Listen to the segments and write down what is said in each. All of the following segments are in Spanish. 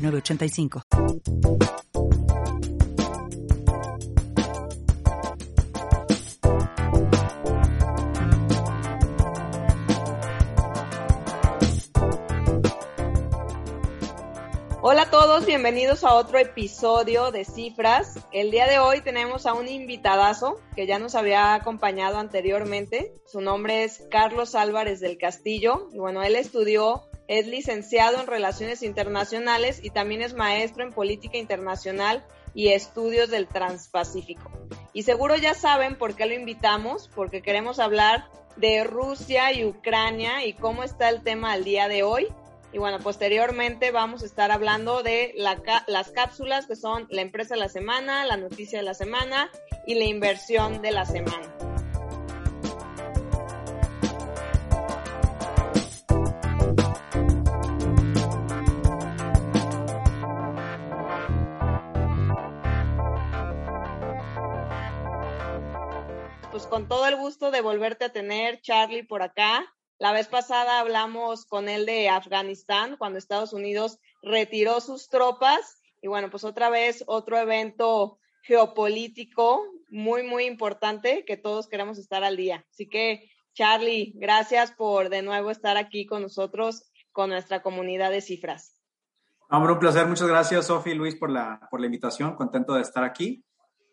985. Hola a todos, bienvenidos a otro episodio de Cifras. El día de hoy tenemos a un invitadazo que ya nos había acompañado anteriormente. Su nombre es Carlos Álvarez del Castillo y bueno, él estudió es licenciado en Relaciones Internacionales y también es maestro en Política Internacional y Estudios del Transpacífico. Y seguro ya saben por qué lo invitamos, porque queremos hablar de Rusia y Ucrania y cómo está el tema al día de hoy. Y bueno, posteriormente vamos a estar hablando de las cápsulas que son la empresa de la semana, la noticia de la semana y la inversión de la semana. Con todo el gusto de volverte a tener, Charlie, por acá. La vez pasada hablamos con él de Afganistán, cuando Estados Unidos retiró sus tropas. Y bueno, pues otra vez otro evento geopolítico muy, muy importante que todos queremos estar al día. Así que, Charlie, gracias por de nuevo estar aquí con nosotros, con nuestra comunidad de cifras. Hombre, un placer. Muchas gracias, Sofi y Luis, por la, por la invitación. Contento de estar aquí.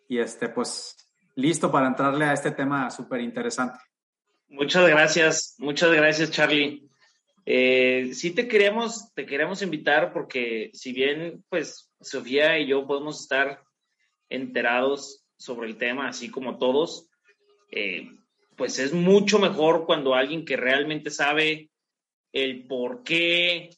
Y este, pues, listo para entrarle a este tema súper interesante. Muchas gracias, muchas gracias Charlie. Eh, sí te queremos, te queremos invitar porque si bien pues Sofía y yo podemos estar enterados sobre el tema, así como todos, eh, pues es mucho mejor cuando alguien que realmente sabe el por qué,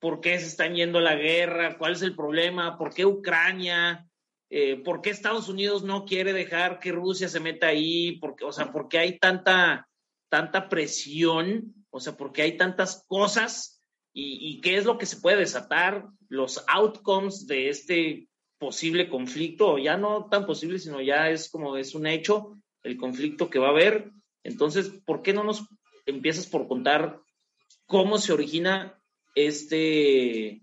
por qué se están yendo a la guerra, cuál es el problema, por qué Ucrania, eh, ¿por qué Estados Unidos no quiere dejar que Rusia se meta ahí? Porque, o sea, ¿por qué hay tanta, tanta presión? O sea, ¿por qué hay tantas cosas? ¿Y, qué es lo que se puede desatar? Los outcomes de este posible conflicto, ya no tan posible, sino ya es como es un hecho el conflicto que va a haber. Entonces, ¿por qué no nos empiezas por contar cómo se origina este,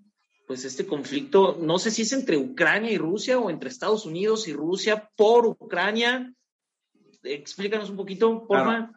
pues este conflicto, no sé si es entre Ucrania y Rusia o entre Estados Unidos y Rusia por Ucrania. Explícanos un poquito, porfa.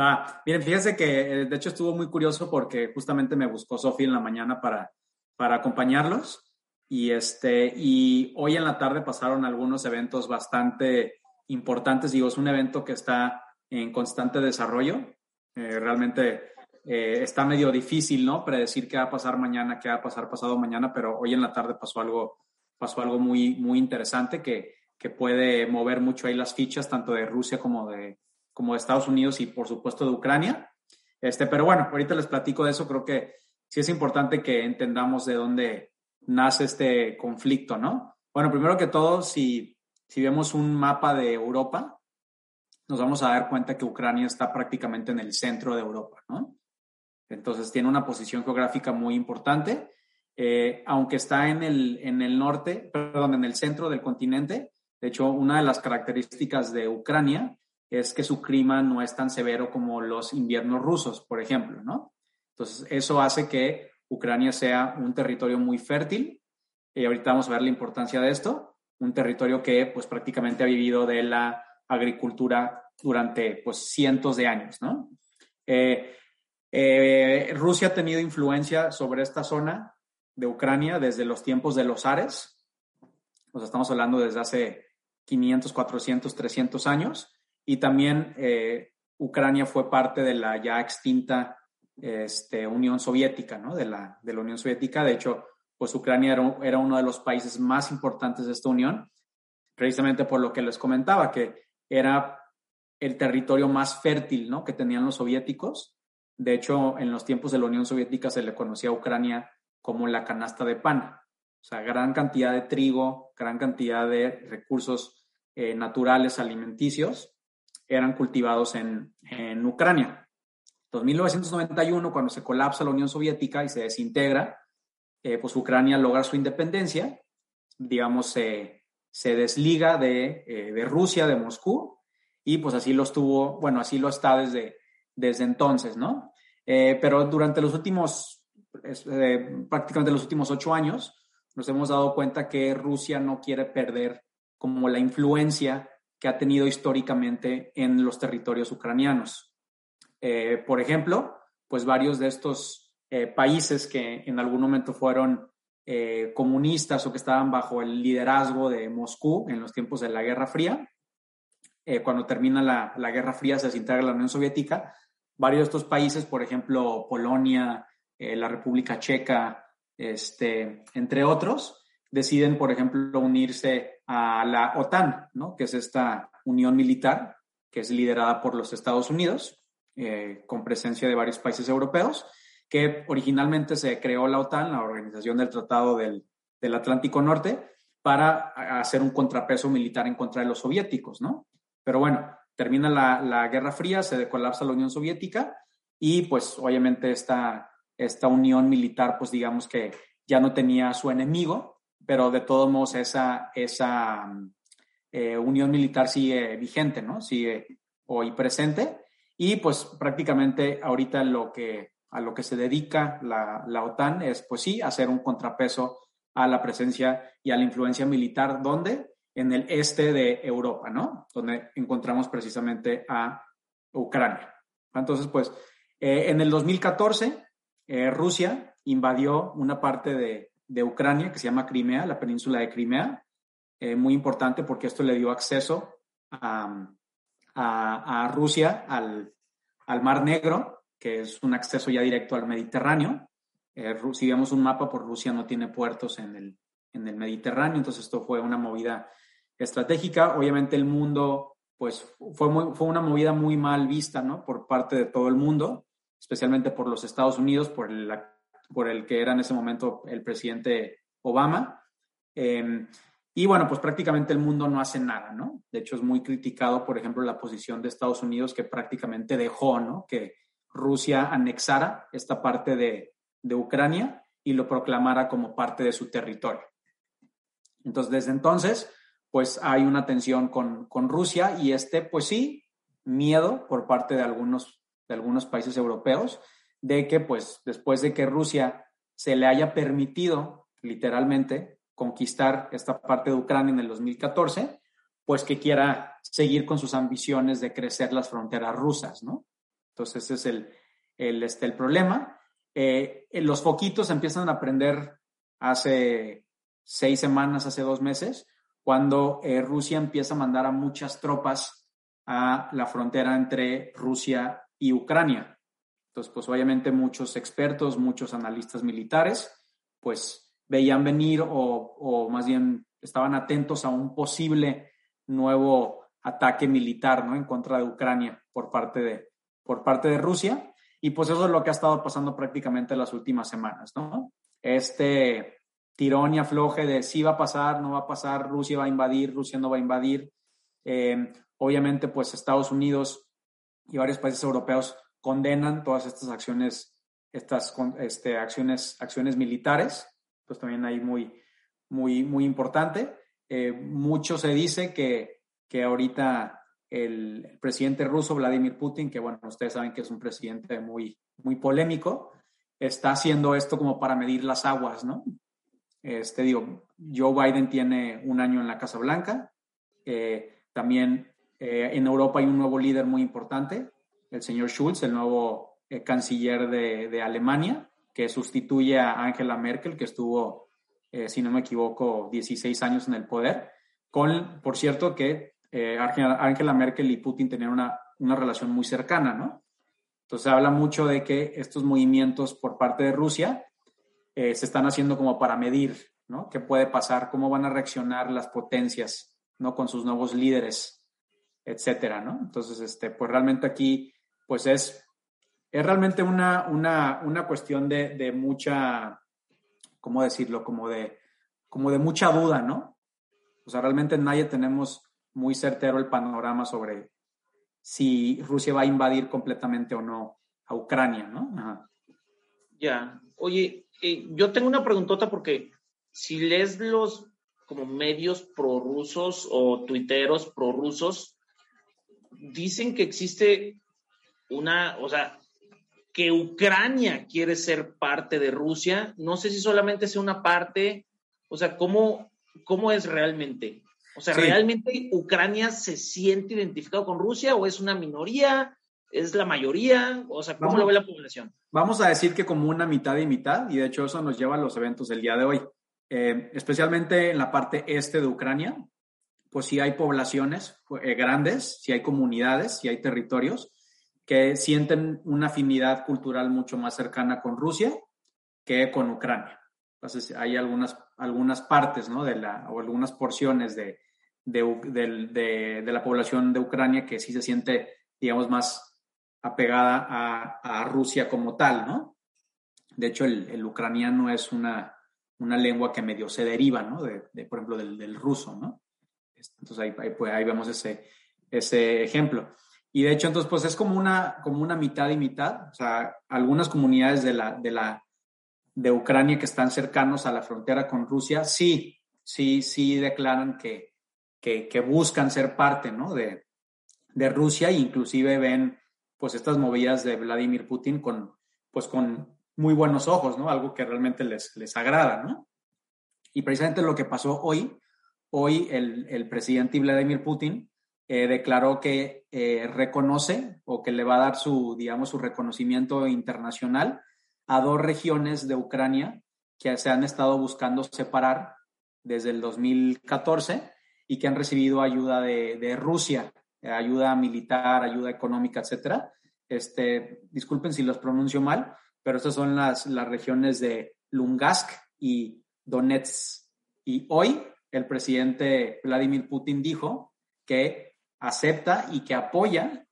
Va, miren, fíjense que eh, de hecho estuvo muy curioso porque justamente me buscó Sofía en la mañana para, para acompañarlos y, este, y hoy en la tarde pasaron algunos eventos bastante importantes. Digo, es un evento que está en constante desarrollo. Eh, realmente eh, está medio difícil, ¿no? Predecir qué va a pasar mañana, qué va a pasar pasado mañana, pero hoy en la tarde pasó algo, pasó algo muy, muy interesante que, que puede mover mucho ahí las fichas, tanto de Rusia como de, como de Estados Unidos y por supuesto de Ucrania. Este, pero bueno, ahorita les platico de eso. Creo que sí es importante que entendamos de dónde nace este conflicto, ¿no? Bueno, primero que todo, si, si vemos un mapa de Europa, nos vamos a dar cuenta que Ucrania está prácticamente en el centro de Europa, ¿no? Entonces tiene una posición geográfica muy importante, eh, aunque está en el, en el norte, perdón, en el centro del continente. De hecho, una de las características de Ucrania es que su clima no es tan severo como los inviernos rusos, por ejemplo, ¿no? Entonces, eso hace que Ucrania sea un territorio muy fértil. Y ahorita vamos a ver la importancia de esto. Un territorio que, pues, prácticamente ha vivido de la agricultura durante, pues, cientos de años, ¿no? Eh, eh, Rusia ha tenido influencia sobre esta zona de Ucrania desde los tiempos de los Ares. Nos estamos hablando desde hace 500, 400, 300 años. Y también eh, Ucrania fue parte de la ya extinta este, Unión Soviética, ¿no? De la, de la Unión Soviética. De hecho, pues Ucrania era, era uno de los países más importantes de esta unión, precisamente por lo que les comentaba, que era el territorio más fértil, ¿no? Que tenían los soviéticos de hecho, en los tiempos de la Unión Soviética se le conocía a Ucrania como la canasta de pan, O sea, gran cantidad de trigo, gran cantidad de recursos eh, naturales alimenticios eran cultivados en, en Ucrania. En 1991, cuando se colapsa la Unión Soviética y se desintegra, eh, pues Ucrania logra su independencia, digamos, se, desliga de, eh, de, Rusia, de Moscú, y pues así lo estuvo, bueno, así lo está desde, desde entonces, ¿no? Eh, pero durante los últimos, prácticamente los últimos ocho años, nos hemos dado cuenta que Rusia no quiere perder como la influencia que ha tenido históricamente en los territorios ucranianos. por ejemplo, pues varios de estos eh, países que en algún momento fueron eh, comunistas o que estaban bajo el liderazgo de Moscú en los tiempos de la Guerra Fría. Eh, cuando termina la, la, Guerra Fría se desintegra la Unión Soviética. Varios de estos países, por ejemplo, Polonia, la República Checa, este, entre otros, deciden, por ejemplo, unirse a la OTAN, ¿no? que es esta unión militar que es liderada por los Estados Unidos, con presencia de varios países europeos que originalmente se creó la OTAN, la Organización del Tratado del, del Atlántico Norte, para hacer un contrapeso militar en contra de los soviéticos, ¿no? Pero bueno, termina la, la Guerra Fría, se colapsa la Unión Soviética y pues obviamente esta, esta unión militar, pues digamos que ya no tenía su enemigo, pero de todos modos esa, esa eh, unión militar sigue vigente, ¿no? Sigue hoy presente y pues prácticamente ahorita lo que a lo que se dedica la, la OTAN es, pues sí, hacer un contrapeso a la presencia y a la influencia militar, ¿dónde? En el este de Europa, ¿no? Donde encontramos precisamente a Ucrania. Entonces, pues, eh, en el 2014, eh, Rusia invadió una parte de, de, Ucrania que se llama Crimea, la península de Crimea, eh, muy importante porque esto le dio acceso a, a, a Rusia al, al Mar Negro que es un acceso ya directo al Mediterráneo. Eh, si vemos un mapa, por Rusia no tiene puertos en el, en el Mediterráneo, entonces esto fue una movida estratégica. Obviamente el mundo, pues fue, fue una movida muy mal vista, ¿no? Por parte de todo el mundo, especialmente por los Estados Unidos, por el, por el que era en ese momento el presidente Obama. Em, y bueno, pues prácticamente el mundo no hace nada, ¿no? De hecho, es muy criticado, por ejemplo, la posición de Estados Unidos que prácticamente dejó, ¿no? Que, Rusia anexara esta parte de, Ucrania y lo proclamara como parte de su territorio. Entonces, desde entonces, pues hay una tensión con, Rusia y este, pues sí, miedo por parte de algunos, de algunos países europeos de que, pues, después de que Rusia se le haya permitido, literalmente, conquistar esta parte de Ucrania en el 2014, pues que quiera seguir con sus ambiciones de crecer las fronteras rusas, ¿no? Entonces, ese es el, el, este, el problema. Eh, los foquitos empiezan a prender hace seis semanas, hace dos meses, cuando eh, Rusia empieza a mandar a muchas tropas a la frontera entre Rusia y Ucrania. Entonces, pues obviamente muchos expertos, muchos analistas militares, pues veían venir o, o más bien estaban atentos a un posible nuevo ataque militar ¿no? en contra de Ucrania por parte de, por parte de Rusia. Y pues eso es lo que ha estado pasando prácticamente las últimas semanas, ¿no? Este tirón y afloje de si va a pasar, no va a pasar, Rusia va a invadir, Rusia no va a invadir. Eh, obviamente, pues Estados Unidos y varios países europeos condenan todas estas acciones, estas este, acciones, acciones militares. Pues también hay muy, muy, muy importante. Eh, mucho se dice que, que ahorita el, presidente ruso Vladimir Putin, que bueno, ustedes saben que es un presidente muy, muy polémico, está haciendo esto como para medir las aguas, ¿no? Este, digo, Joe Biden tiene un año en la Casa Blanca, eh, también eh, en Europa hay un nuevo líder muy importante, el señor Schulz, el nuevo eh, canciller de, de, Alemania, que sustituye a Angela Merkel, que estuvo, si no me equivoco, 16 años en el poder, con, por cierto, que Angela Merkel y Putin tenían una, una relación muy cercana, ¿no? Entonces habla mucho de que estos movimientos por parte de Rusia eh, se están haciendo como para medir, ¿no? ¿Qué puede pasar? ¿Cómo van a reaccionar las potencias, ¿no? Con sus nuevos líderes, etcétera, ¿no? Entonces, este, pues realmente aquí, pues es, es realmente una, una, una cuestión de, de mucha, ¿cómo decirlo? Como de como de mucha duda, ¿no? O sea, realmente nadie tenemos muy certero el panorama sobre si Rusia va a invadir completamente o no a Ucrania, ¿no? Ya. Oye, eh, yo tengo una preguntota porque si lees los como medios prorrusos o tuiteros prorrusos, dicen que existe una, o sea, que Ucrania quiere ser parte de Rusia. No sé si solamente sea una parte, o sea, ¿cómo, cómo es realmente? O sea, ¿realmente Ucrania se siente identificado con Rusia o es una minoría? ¿Es la mayoría? O sea, ¿cómo lo ve la población? Vamos a decir que como una mitad y mitad, y de hecho eso nos lleva a los eventos del día de hoy. Eh, especialmente en la parte este de Ucrania, pues sí hay poblaciones eh, grandes, sí hay comunidades, sí hay territorios que sienten una afinidad cultural mucho más cercana con Rusia que con Ucrania. Entonces hay algunas, algunas partes, ¿no? De la, o algunas porciones de, de, la población de Ucrania que sí se siente, digamos, más apegada a, Rusia como tal, ¿no? De hecho, el ucraniano es una, una lengua que medio se deriva, ¿no? De, por ejemplo, del, ruso, ¿no? Entonces ahí, pues, ahí, vemos ese, ese ejemplo. Y de hecho, entonces, pues es como una, como una mitad y mitad. O sea, algunas comunidades de, la, de, la, de Ucrania que están cercanos a la frontera con Rusia, sí, sí, sí declaran que, que, que buscan ser parte, ¿no? De, de Rusia e inclusive ven, pues, estas movidas de Vladimir Putin con, pues, con muy buenos ojos, ¿no? Algo que realmente les, les agrada, ¿no? Y precisamente lo que pasó hoy, hoy el, el presidente Vladimir Putin eh, declaró que eh, reconoce o que le va a dar su, digamos, su reconocimiento internacional a dos regiones de Ucrania que se han estado buscando separar desde el 2014 y que han recibido ayuda de, de Rusia, ayuda militar, ayuda económica, etcétera. Este, disculpen si los pronuncio mal, pero estas son las, las regiones de Lungask y Donetsk. Y hoy el presidente Vladimir Putin dijo que acepta y que apoya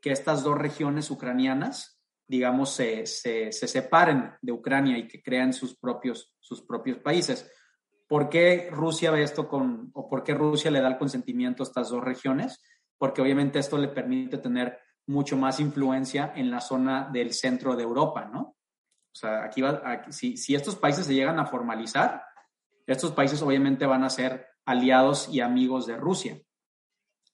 que estas dos regiones ucranianas, digamos, se, se, se separen de Ucrania y que crean sus propios, sus propios países. ¿Por qué Rusia ve esto con, o por qué Rusia le da el consentimiento a estas dos regiones? Porque obviamente esto le permite tener mucho más influencia en la zona del centro de Europa, ¿no? O sea, aquí va, si, si estos países se llegan a formalizar, estos países obviamente van a ser aliados y amigos de Rusia.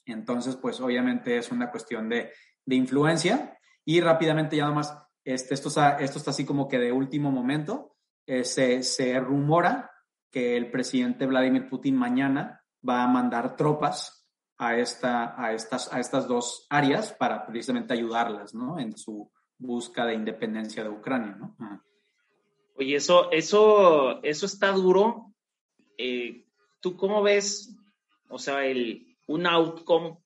Entonces, pues obviamente es una cuestión de, de influencia y rápidamente ya nomás, este, esto, está, esto está así como que de último momento, eh, se, se rumora que el presidente Vladimir Putin mañana va a mandar tropas a, esta, a, estas, a estas dos áreas para precisamente ayudarlas ¿no? en su busca de independencia de Ucrania. ¿no? Oye, eso, eso, eso está duro. Eh, ¿Tú cómo ves, o sea, el, un outcome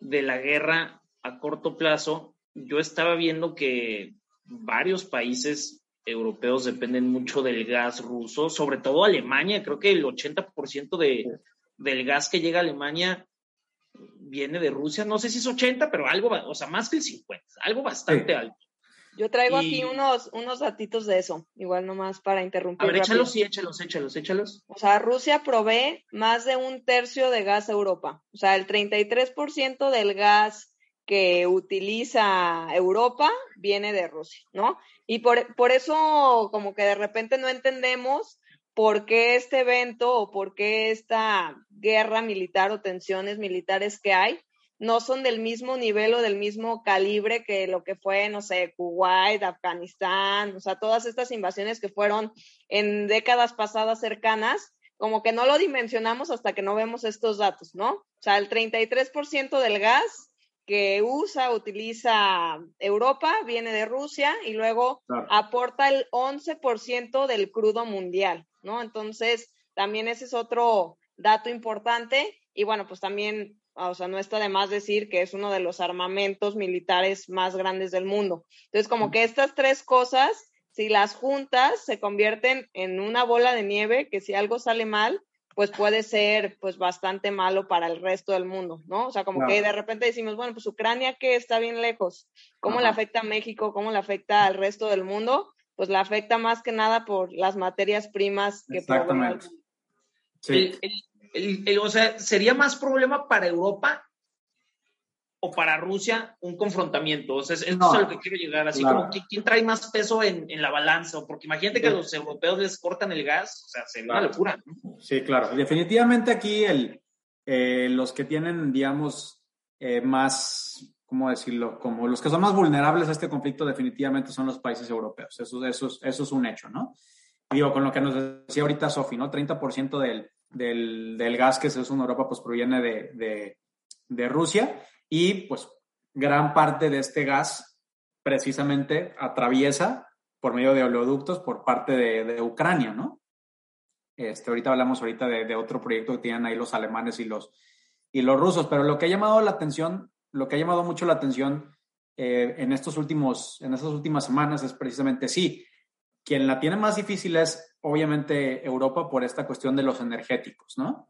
de la guerra a corto plazo? Yo estaba viendo que varios países europeos dependen mucho del gas ruso, sobre todo Alemania. Creo que el 80% de, del gas que llega a Alemania viene de Rusia, no sé si es 80, pero algo, o sea, más que el 50, algo bastante alto. Yo traigo aquí unos, unos datitos de eso, igual nomás para interrumpir. A ver, échalos y échalos, échalos, échalos. O sea, Rusia provee más de un tercio de gas a Europa. O sea, el 33% del gas que utiliza Europa viene de Rusia, ¿no? Y por, por eso como que de repente no entendemos por qué este evento o por qué esta guerra militar o tensiones militares que hay no son del mismo nivel o del mismo calibre que lo que fue, no sé, Kuwait, Afganistán, o sea, todas estas invasiones que fueron en décadas pasadas cercanas, como que no lo dimensionamos hasta que no vemos estos datos, ¿no? O sea, el 33% del gas que usa, utiliza Europa, viene de Rusia y luego aporta el 11% del crudo mundial, ¿no? Entonces, también ese es otro dato importante y bueno, pues también, o sea, no está de más decir que es uno de los armamentos militares más grandes del mundo. Entonces, como que estas tres cosas, si las juntas, se convierten en una bola de nieve que si algo sale mal, pues puede ser pues bastante malo para el resto del mundo, ¿no? O sea, como que de repente decimos, bueno, pues Ucrania que está bien lejos, ¿cómo le afecta a México? ¿Cómo le afecta al resto del mundo? Pues le afecta más que nada por las materias primas que Exactamente. Sí. o sea, ¿sería más problema para Europa o para Rusia un confrontamiento? O sea, eso es a lo que quiero llegar. Así como, ¿quién trae más peso en, la balanza? Porque imagínate que a los europeos les cortan el gas, o sea, sería una locura. Sí, claro. Definitivamente aquí el, eh, los que tienen, digamos, eh, más, ¿cómo decirlo? Como los que son más vulnerables a este conflicto definitivamente son los países europeos. Eso, eso, eso es un hecho, ¿no? Digo, con lo que nos decía ahorita Sofi, ¿no? 30% del, del, del, gas que se usa en Europa pues proviene de, de, de Rusia y pues gran parte de este gas precisamente atraviesa por medio de oleoductos por parte de, de Ucrania, ¿no? Este, ahorita hablamos ahorita de, otro proyecto que tienen ahí los alemanes y los, y los rusos, pero lo que ha llamado la atención, lo que ha llamado mucho la atención eh, en, estos últimos, en estas últimas semanas es precisamente, sí, quien la tiene más difícil es obviamente Europa por esta cuestión de los energéticos, ¿no?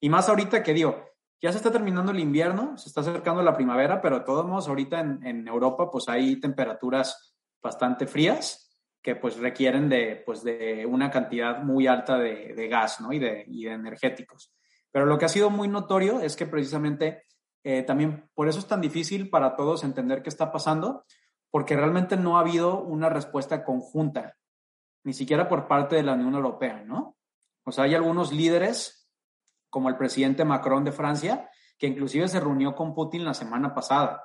Y más ahorita que digo, ya se está terminando el invierno, se está acercando la primavera, pero de todos modos ahorita en, Europa pues hay temperaturas bastante frías que pues requieren de, pues, de una cantidad muy alta de, gas ¿no? y, de, y de energéticos. Pero lo que ha sido muy notorio es que precisamente eh, también por eso es tan difícil para todos entender qué está pasando, porque realmente no ha habido una respuesta conjunta, ni siquiera por parte de la Unión Europea, ¿no? O sea, hay algunos líderes como el presidente Macron de Francia, que inclusive se reunió con Putin la semana pasada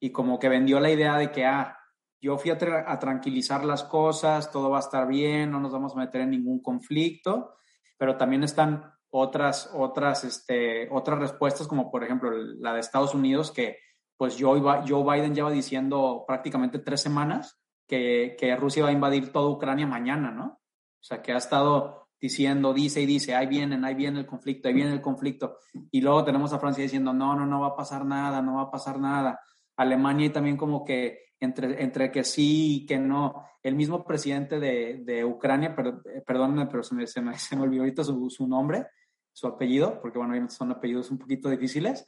y como que vendió la idea de que, ah, yo fui a, tranquilizar las cosas, todo va a estar bien, no nos vamos a meter en ningún conflicto, pero también están otras, otras, este, otras respuestas, como por ejemplo la de Estados Unidos, que pues Joe, Joe Biden lleva diciendo prácticamente tres semanas que, que Rusia va a invadir toda Ucrania mañana, ¿no? O sea, que ha estado diciendo, dice y dice, ahí vienen, ahí viene el conflicto, ahí viene el conflicto. Y luego tenemos a Francia diciendo, no, no, no va a pasar nada, no va a pasar nada. Alemania y también como que entre, entre que sí y que no. El mismo presidente de, de Ucrania, pero, perdónenme, pero se me, se me, se me olvidó ahorita su, su, nombre, su apellido, porque bueno, son apellidos un poquito difíciles.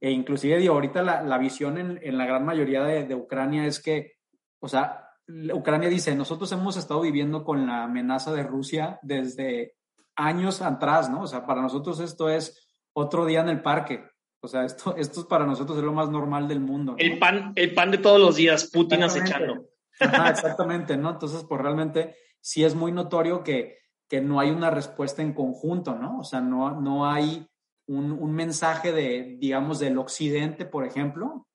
E inclusive, digo, ahorita la, la visión en, en, la gran mayoría de, de Ucrania es que, o sea, Ucrania dice, nosotros hemos estado viviendo con la amenaza de Rusia desde años atrás, ¿no? O sea, para nosotros esto es otro día en el parque. O sea, esto, esto para nosotros es lo más normal del mundo. El, pan, el pan de todos los días, Putin acechando. exactamente, ¿no? Entonces, pues realmente sí es muy notorio que, que no hay una respuesta en conjunto, ¿no? O sea, no, no hay un, un mensaje de, digamos, del occidente, por ejemplo,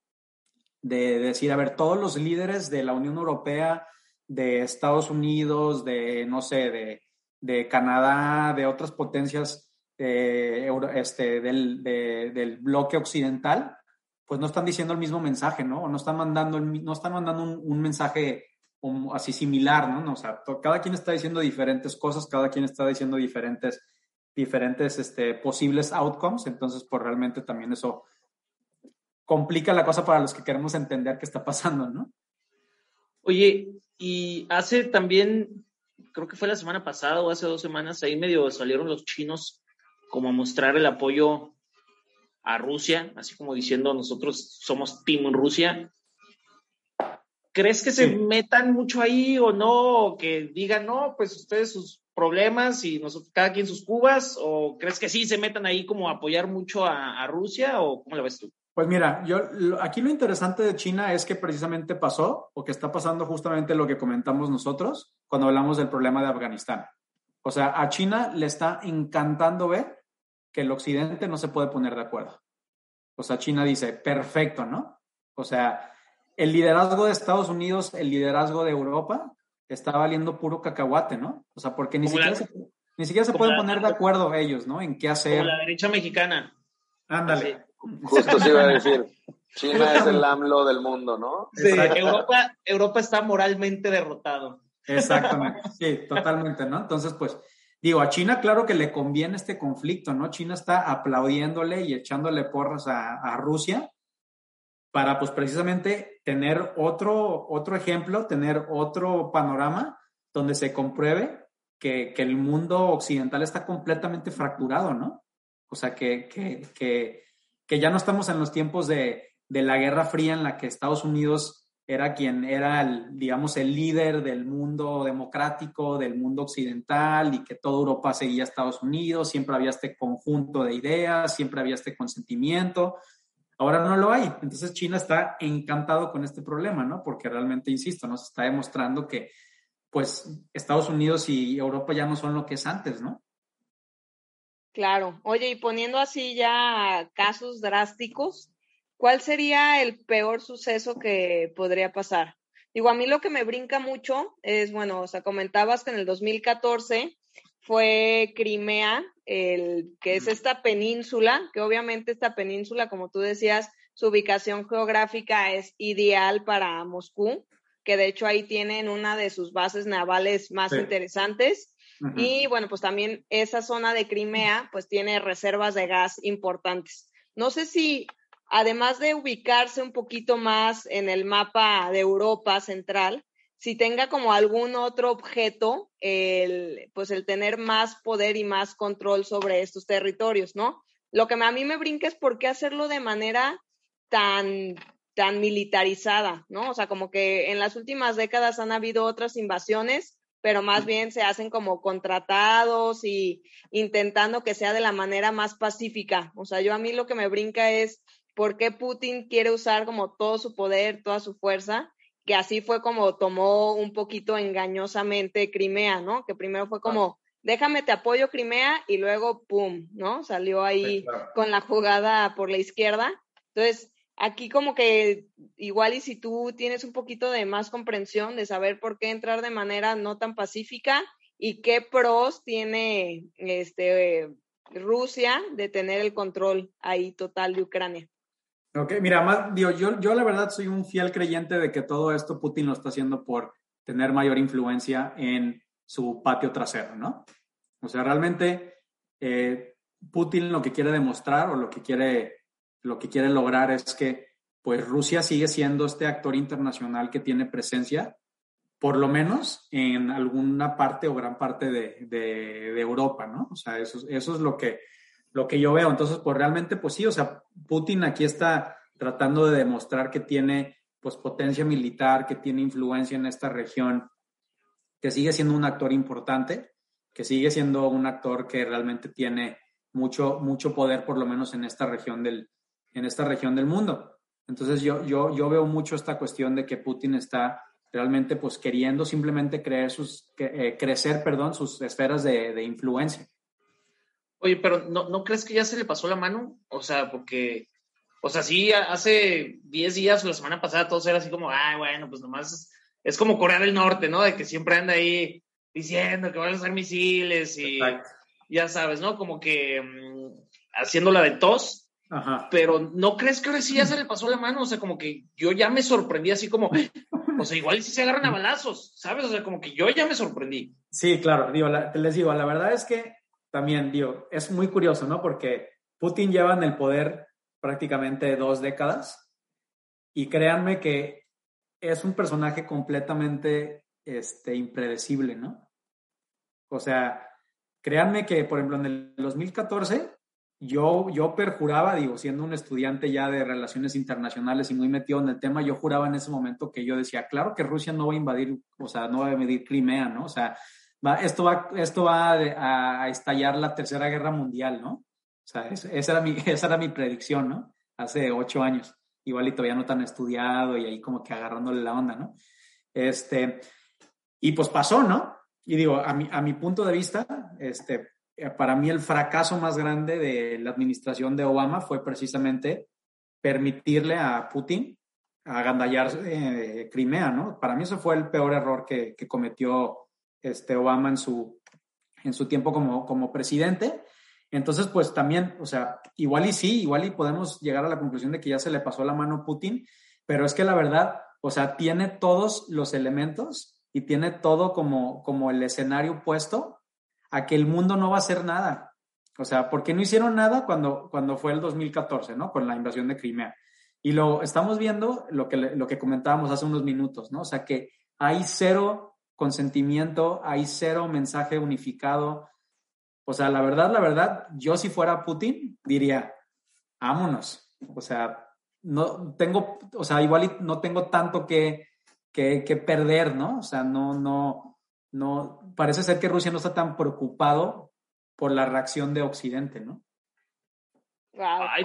de decir, a ver, todos los líderes de la Unión Europea, de Estados Unidos, de, no sé, de, Canadá, de otras potencias eh, este, del, del, bloque occidental, pues no están diciendo el mismo mensaje, ¿no? O no están mandando, no están mandando un, mensaje así similar, ¿no? O sea, cada quien está diciendo diferentes cosas, cada quien está diciendo diferentes, diferentes este, posibles outcomes, entonces, pues realmente también eso complica la cosa para los que queremos entender qué está pasando, ¿no? Oye, y hace también, creo que fue la semana pasada o hace dos semanas, ahí medio salieron los chinos como a mostrar el apoyo a Rusia, así como diciendo nosotros somos Team Rusia. ¿Crees que se metan mucho ahí o no? O que digan, no, pues ustedes sus problemas y nosotros, cada quien sus cubas? ¿O crees que sí se metan ahí como a apoyar mucho a, a Rusia? ¿O cómo lo ves tú? Pues mira, yo aquí lo interesante de China es que precisamente pasó o que está pasando justamente lo que comentamos nosotros cuando hablamos del problema de Afganistán. O sea, a China le está encantando ver que el occidente no se puede poner de acuerdo. O sea, China dice, perfecto, ¿no? O sea, el liderazgo de Estados Unidos, el liderazgo de Europa, está valiendo puro cacahuate, ¿no? O sea, porque ni siquiera, se, ni siquiera se pueden poner de acuerdo ellos, ¿no? En qué hacer. Como la derecha mexicana. Ándale. Justo se iba a decir. China es el AMLO del mundo, ¿no? Sí, Europa, Europa está moralmente derrotado. Exactamente, sí, totalmente, ¿no? Entonces, pues, digo, a China claro que le conviene este conflicto, ¿no? China está aplaudiéndole y echándole porras a, Rusia para, pues, precisamente tener otro, otro ejemplo, tener otro panorama donde se compruebe que, que el mundo occidental está completamente fracturado, ¿no? O sea, que, que, que ya no estamos en los tiempos de, de, la Guerra Fría en la que Estados Unidos era quien era, el, digamos, el líder del mundo democrático, del mundo occidental y que toda Europa seguía a Estados Unidos, siempre había este conjunto de ideas, siempre había este consentimiento. Ahora no lo hay. Entonces China está encantado con este problema, ¿no? Porque realmente, insisto, nos está demostrando que, pues, Estados Unidos y Europa ya no son lo que es antes, ¿no? Claro. Oye, y poniendo así ya casos drásticos, ¿cuál sería el peor suceso que podría pasar? Digo, a mí lo que me brinca mucho es, bueno, o sea, comentabas que en el 2014 fue Crimea, el, que es esta península, que obviamente esta península, como tú decías, su ubicación geográfica es ideal para Moscú, que de hecho ahí tienen una de sus bases navales más interesantes. Y bueno, pues también esa zona de Crimea, pues tiene reservas de gas importantes. No sé si además de ubicarse un poquito más en el mapa de Europa central, si tenga como algún otro objeto, el, pues el tener más poder y más control sobre estos territorios, ¿no? Lo que a mí me brinca es por qué hacerlo de manera tan, tan militarizada, ¿no? O sea, como que en las últimas décadas han habido otras invasiones, pero más bien se hacen como contratados y intentando que sea de la manera más pacífica. O sea, yo a mí lo que me brinca es por qué Putin quiere usar como todo su poder, toda su fuerza, que así fue como tomó un poquito engañosamente Crimea, ¿no? Que primero fue como, déjame te apoyo Crimea y luego, ¡pum!, ¿no? Salió ahí con la jugada por la izquierda. Entonces, aquí como que igual y si tú tienes un poquito de más comprensión de saber por qué entrar de manera no tan pacífica y qué pros tiene este Rusia de tener el control ahí total de Ucrania. Ok, mira, más, digo, yo, yo la verdad soy un fiel creyente de que todo esto Putin lo está haciendo por tener mayor influencia en su patio trasero, ¿no? O sea, realmente eh, Putin lo que quiere demostrar o lo que quiere, lo que quiere lograr es que pues Rusia sigue siendo este actor internacional que tiene presencia, por lo menos en alguna parte o gran parte de, de, Europa, ¿no? O sea, eso, eso es lo que, lo que yo veo. Entonces, pues realmente, pues sí, o sea, Putin aquí está tratando de demostrar que tiene pues potencia militar, que tiene influencia en esta región, que sigue siendo un actor importante, que sigue siendo un actor que realmente tiene mucho, mucho poder, por lo menos en esta región del, en esta región del mundo. Entonces yo, yo, yo veo mucho esta cuestión de que Putin está realmente pues queriendo simplemente creer sus, eh, crecer perdón, sus esferas de, de influencia. Oye, pero ¿no, ¿no crees que ya se le pasó la mano? O sea, porque, o sea, sí, hace 10 días o la semana pasada todos era así como, ay, bueno, pues nomás es, como Corea del Norte, ¿no? De que siempre anda ahí diciendo que van a usar misiles y ya sabes, ¿no? Como que mm, haciéndola de tos. Ajá. Pero ¿no crees que ahora sí ya se le pasó la mano? O sea, como que yo ya me sorprendí así como, o sea, igual si se agarran a balazos, ¿sabes? O sea, como que yo ya me sorprendí. Sí, claro, digo, les digo, la verdad es que también, digo, es muy curioso, ¿no? Porque Putin lleva en el poder prácticamente dos décadas y créanme que es un personaje completamente este, impredecible, ¿no? O sea, créanme que, por ejemplo, en el 2014, yo, yo perjuraba, digo, siendo un estudiante ya de relaciones internacionales y muy metido en el tema, yo juraba en ese momento que yo decía, claro que Rusia no va a invadir, o sea, no va a invadir Crimea, ¿no? O sea, esto va, esto va a, estallar la Tercera Guerra Mundial, ¿no? O sea, esa, era mi, esa era mi predicción, ¿no? Hace ocho años. Igual y todavía no tan estudiado y ahí como que agarrándole la onda, ¿no? Este, y pues pasó, ¿no? Y digo, a mi, a mi punto de vista, este, para mí el fracaso más grande de la administración de Obama fue precisamente permitirle a Putin agandallar eh, Crimea, ¿no? Para mí eso fue el peor error que, que cometió este, Obama en su, en su tiempo como, como presidente. Entonces, pues también, o sea, igual y sí, igual y podemos llegar a la conclusión de que ya se le pasó la mano a Putin, pero es que la verdad, o sea, tiene todos los elementos y tiene todo como, como el escenario puesto a que el mundo no va a hacer nada. O sea, porque no hicieron nada cuando, cuando fue el 2014, ¿no? Con la invasión de Crimea. Y lo estamos viendo, lo que, lo que comentábamos hace unos minutos, ¿no? O sea, que hay cero consentimiento, hay cero mensaje unificado. O sea, la verdad, la verdad, yo si fuera Putin, diría, vámonos. O sea, no tengo, o sea, igual no tengo tanto que, que, que, perder, ¿no? O sea, no, no, no, parece ser que Rusia no está tan preocupado por la reacción de Occidente, ¿no?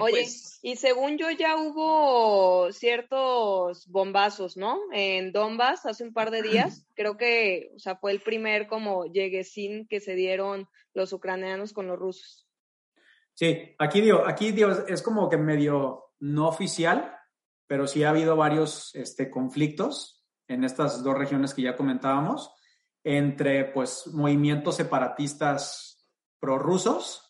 Oye, pues. y según yo ya hubo ciertos bombazos, ¿no? En Donbass hace un par de días, creo que, o sea, fue el primer como lleguesín que se dieron los ucranianos con los rusos. Sí, aquí digo, aquí digo, es como que medio no oficial, pero sí ha habido varios este, conflictos en estas dos regiones que ya comentábamos, entre pues movimientos separatistas prorrusos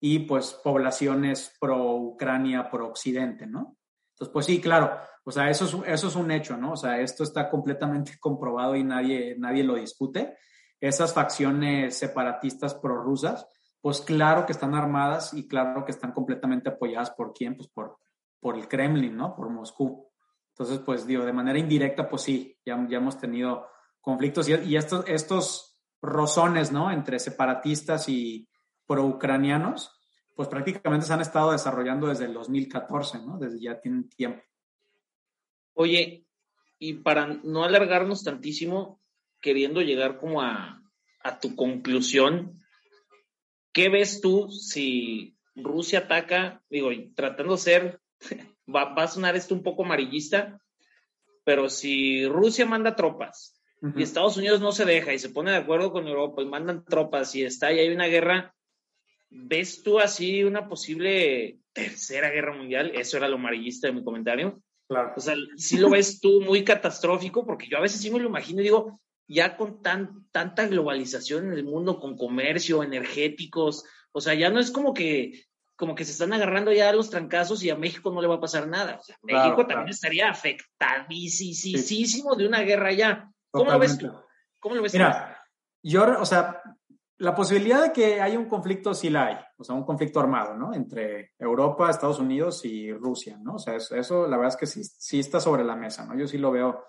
y pues poblaciones pro Ucrania, pro Occidente, ¿no? Entonces, pues sí, claro, o sea, eso es, eso es un hecho, ¿no? O sea, esto está completamente comprobado y nadie, nadie lo discute. Esas facciones separatistas prorrusas, pues claro que están armadas y claro que están completamente apoyadas por quién, pues por, por el Kremlin, ¿no? Por Moscú. Entonces, pues digo, de manera indirecta, pues sí, ya, ya hemos tenido conflictos y, y estos, estos rozones, ¿no? Entre separatistas y, pro-ucranianos, pues prácticamente se han estado desarrollando desde el 2014, ¿no? Desde ya tienen tiempo. Oye, y para no alargarnos tantísimo, queriendo llegar como a, a tu conclusión, ¿qué ves tú si Rusia ataca? Digo, tratando de ser, va, va, a sonar esto un poco amarillista, pero si Rusia manda tropas y Estados Unidos no se deja y se pone de acuerdo con Europa y mandan tropas y está y hay una guerra, ¿Ves tú así una posible tercera guerra mundial? Eso era lo amarillista de mi comentario. Claro. O sea, sí lo ves tú muy catastrófico, porque yo a veces sí me lo imagino y digo, ya con tan, tanta globalización en el mundo, con comercio, energéticos, o sea, ya no es como que, como que se están agarrando ya los trancazos y a México no le va a pasar nada. O sea, México también estaría afectadísimo de una guerra ya. ¿Cómo lo ves tú? ¿Cómo lo ves Mira, yo, o sea, la posibilidad de que haya un conflicto sí la hay, o sea, un conflicto armado, ¿no? Entre Europa, Estados Unidos y Rusia, ¿no? O sea, eso, la verdad es que sí, sí, está sobre la mesa, ¿no? Yo sí lo veo,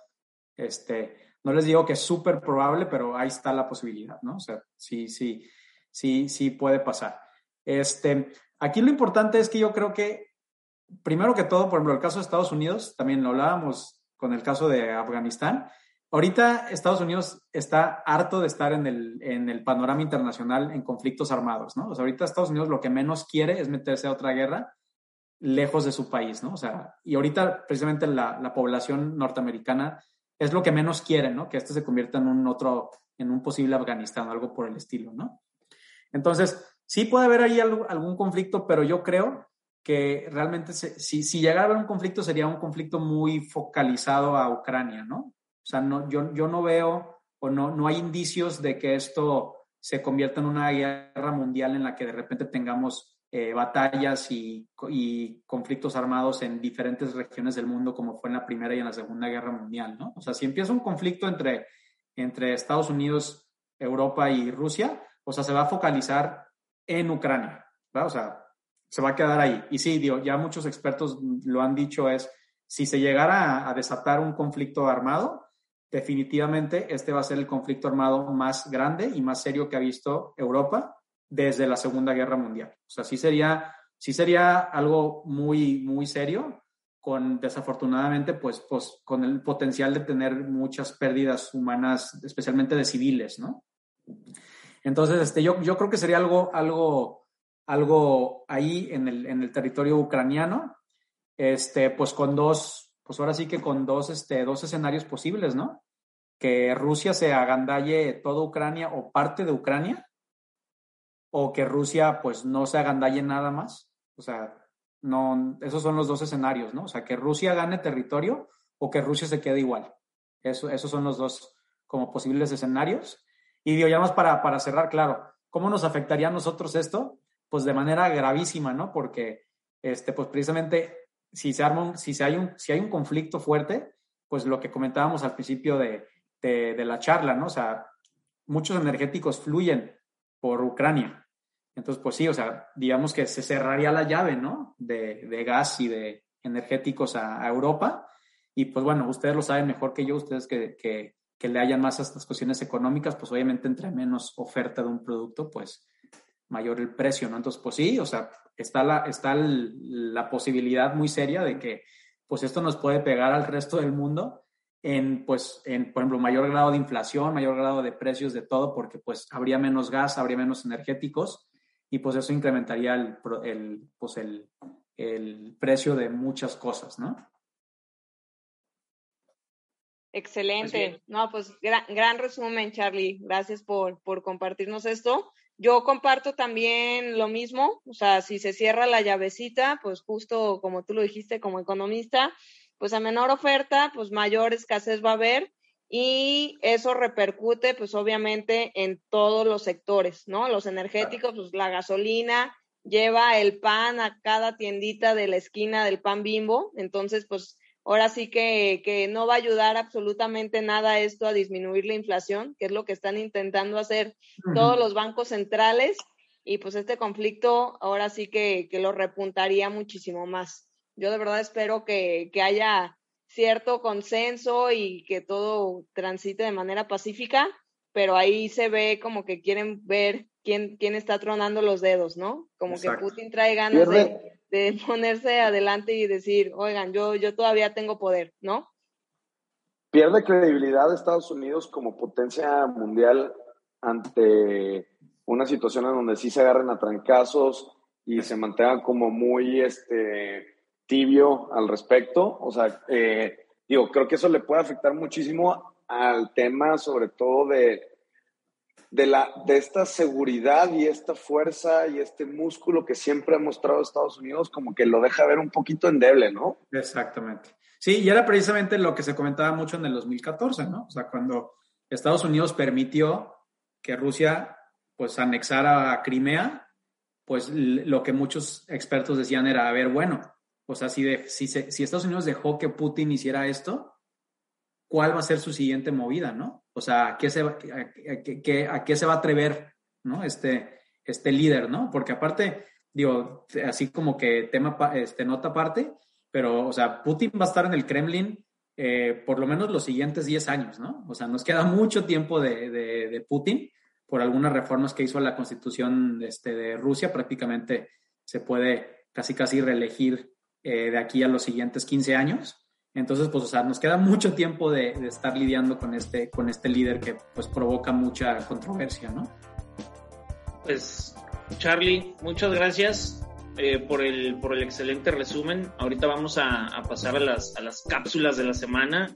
este, no les digo que es súper probable, pero ahí está la posibilidad, ¿no? O sea, sí, sí, sí, sí puede pasar. Este, aquí lo importante es que yo creo que, primero que todo, por ejemplo, el caso de Estados Unidos, también lo hablábamos con el caso de Afganistán, Ahorita Estados Unidos está harto de estar en el, en el panorama internacional en conflictos armados, ¿no? O sea, ahorita Estados Unidos lo que menos quiere es meterse a otra guerra lejos de su país, ¿no? O sea, y ahorita precisamente la, la población norteamericana es lo que menos quiere, ¿no? Que esto se convierta en un otro, en un posible Afganistán o algo por el estilo, ¿no? Entonces, sí puede haber ahí algún conflicto, pero yo creo que realmente si, si llegara a haber un conflicto sería un conflicto muy focalizado a Ucrania, ¿no? O sea, no, yo, yo no veo o no, no hay indicios de que esto se convierta en una guerra mundial en la que de repente tengamos eh, batallas y, y, conflictos armados en diferentes regiones del mundo como fue en la Primera y en la Segunda Guerra Mundial, ¿no? O sea, si empieza un conflicto entre, entre Estados Unidos, Europa y Rusia, o sea, se va a focalizar en Ucrania, ¿verdad? O sea, se va a quedar ahí. Y sí, digo, ya muchos expertos lo han dicho, es si se llegara a desatar un conflicto armado, definitivamente este va a ser el conflicto armado más grande y más serio que ha visto Europa desde la Segunda Guerra Mundial. O sea, sí sería, sí sería algo muy, muy serio, con desafortunadamente, pues, pues con el potencial de tener muchas pérdidas humanas, especialmente de civiles, ¿no? Entonces, este, yo, yo creo que sería algo, algo, algo ahí en el, en el territorio ucraniano, este, pues con dos, pues ahora sí que con dos, este, dos escenarios posibles, ¿no? Que Rusia se agandalle toda Ucrania o parte de Ucrania, o que Rusia pues no se agandalle nada más. O sea, no, esos son los dos escenarios, ¿no? O sea, que Rusia gane territorio o que Rusia se quede igual. Eso, esos son los dos como posibles escenarios. Y digo, ya más para, para cerrar, claro, ¿cómo nos afectaría a nosotros esto? Pues de manera gravísima, ¿no? Porque, este, pues precisamente si se arma si, se hay un, si hay un conflicto fuerte, pues lo que comentábamos al principio de, de, la charla, ¿no? O sea, muchos energéticos fluyen por Ucrania. Entonces, pues sí, o sea, digamos que se cerraría la llave, ¿no? De, de gas y de energéticos a, Europa. Y pues bueno, ustedes lo saben mejor que yo, ustedes que, que, que le hayan más a estas cuestiones económicas, pues obviamente entre menos oferta de un producto, pues mayor el precio, ¿no? Entonces, pues sí, o sea, está la, está la posibilidad muy seria de que pues esto nos puede pegar al resto del mundo en, pues, en, por ejemplo, mayor grado de inflación, mayor grado de precios de todo, porque pues habría menos gas, habría menos energéticos y pues eso incrementaría el, el pues el, el precio de muchas cosas, ¿no? Excelente. Pues no, pues gran, gran, resumen, Charlie. Gracias por, por compartirnos esto. Yo comparto también lo mismo, o sea, si se cierra la llavecita, pues justo como tú lo dijiste como economista, pues a menor oferta, pues mayor escasez va a haber y eso repercute pues obviamente en todos los sectores, ¿no? Los energéticos, pues la gasolina lleva el pan a cada tiendita de la esquina del pan bimbo, entonces pues ahora sí que, que no va a ayudar absolutamente nada esto a disminuir la inflación, que es lo que están intentando hacer todos los bancos centrales y pues este conflicto ahora sí que, que lo repuntaría muchísimo más. Yo de verdad espero que, que haya cierto consenso y que todo transite de manera pacífica, pero ahí se ve como que quieren ver quién, quién está tronando los dedos, ¿no? Como que Putin trae ganas de, de, ponerse adelante y decir, oigan, yo, yo todavía tengo poder, ¿no? Pierde credibilidad Estados Unidos como potencia mundial ante una situación en donde sí se agarren a trancazos y se mantengan como muy este, tibio al respecto. O sea, eh, digo, creo que eso le puede afectar muchísimo al tema, sobre todo de, de, la, de esta seguridad y esta fuerza y este músculo que siempre ha mostrado Estados Unidos, como que lo deja ver un poquito endeble, ¿no? Exactamente. Sí, y era precisamente lo que se comentaba mucho en el 2014, ¿no? O sea, cuando Estados Unidos permitió que Rusia pues anexara a Crimea, pues lo que muchos expertos decían era, a ver, bueno, o sea, si, si, si Estados Unidos dejó que Putin hiciera esto, ¿cuál va a ser su siguiente movida, no? O sea, ¿a qué se va, a, qué se va a atrever, ¿no? Este, este líder, ¿no? Porque aparte, digo, así como que tema, este, nota aparte, pero, o sea, Putin va a estar en el Kremlin eh, por lo menos los siguientes 10 años, ¿no? O sea, nos queda mucho tiempo de, de, Putin por algunas reformas que hizo a la constitución este, de Rusia, prácticamente se puede casi casi reelegir eh, de aquí a los siguientes 15 años. Entonces, pues, o sea, nos queda mucho tiempo de, estar lidiando con este, con este líder que, pues, provoca mucha controversia, ¿no? Pues, Charlie, muchas gracias eh, por, el, por el excelente resumen. Ahorita vamos a, pasar a las, a las cápsulas de la semana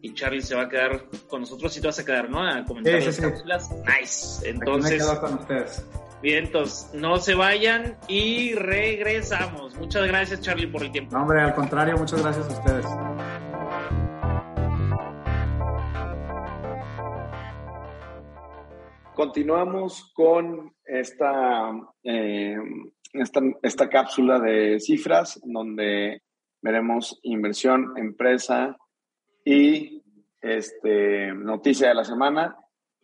y Charlie se va a quedar con nosotros y tú vas a quedar, ¿no? A comentar las cápsulas. Nice. Entonces. me con ustedes. Vientos, no se vayan y regresamos. Muchas gracias, Charlie, por el tiempo. No, hombre, al contrario, muchas gracias a ustedes. Continuamos con esta, eh, esta, esta cápsula de cifras, donde veremos inversión, empresa y este, noticia de la semana.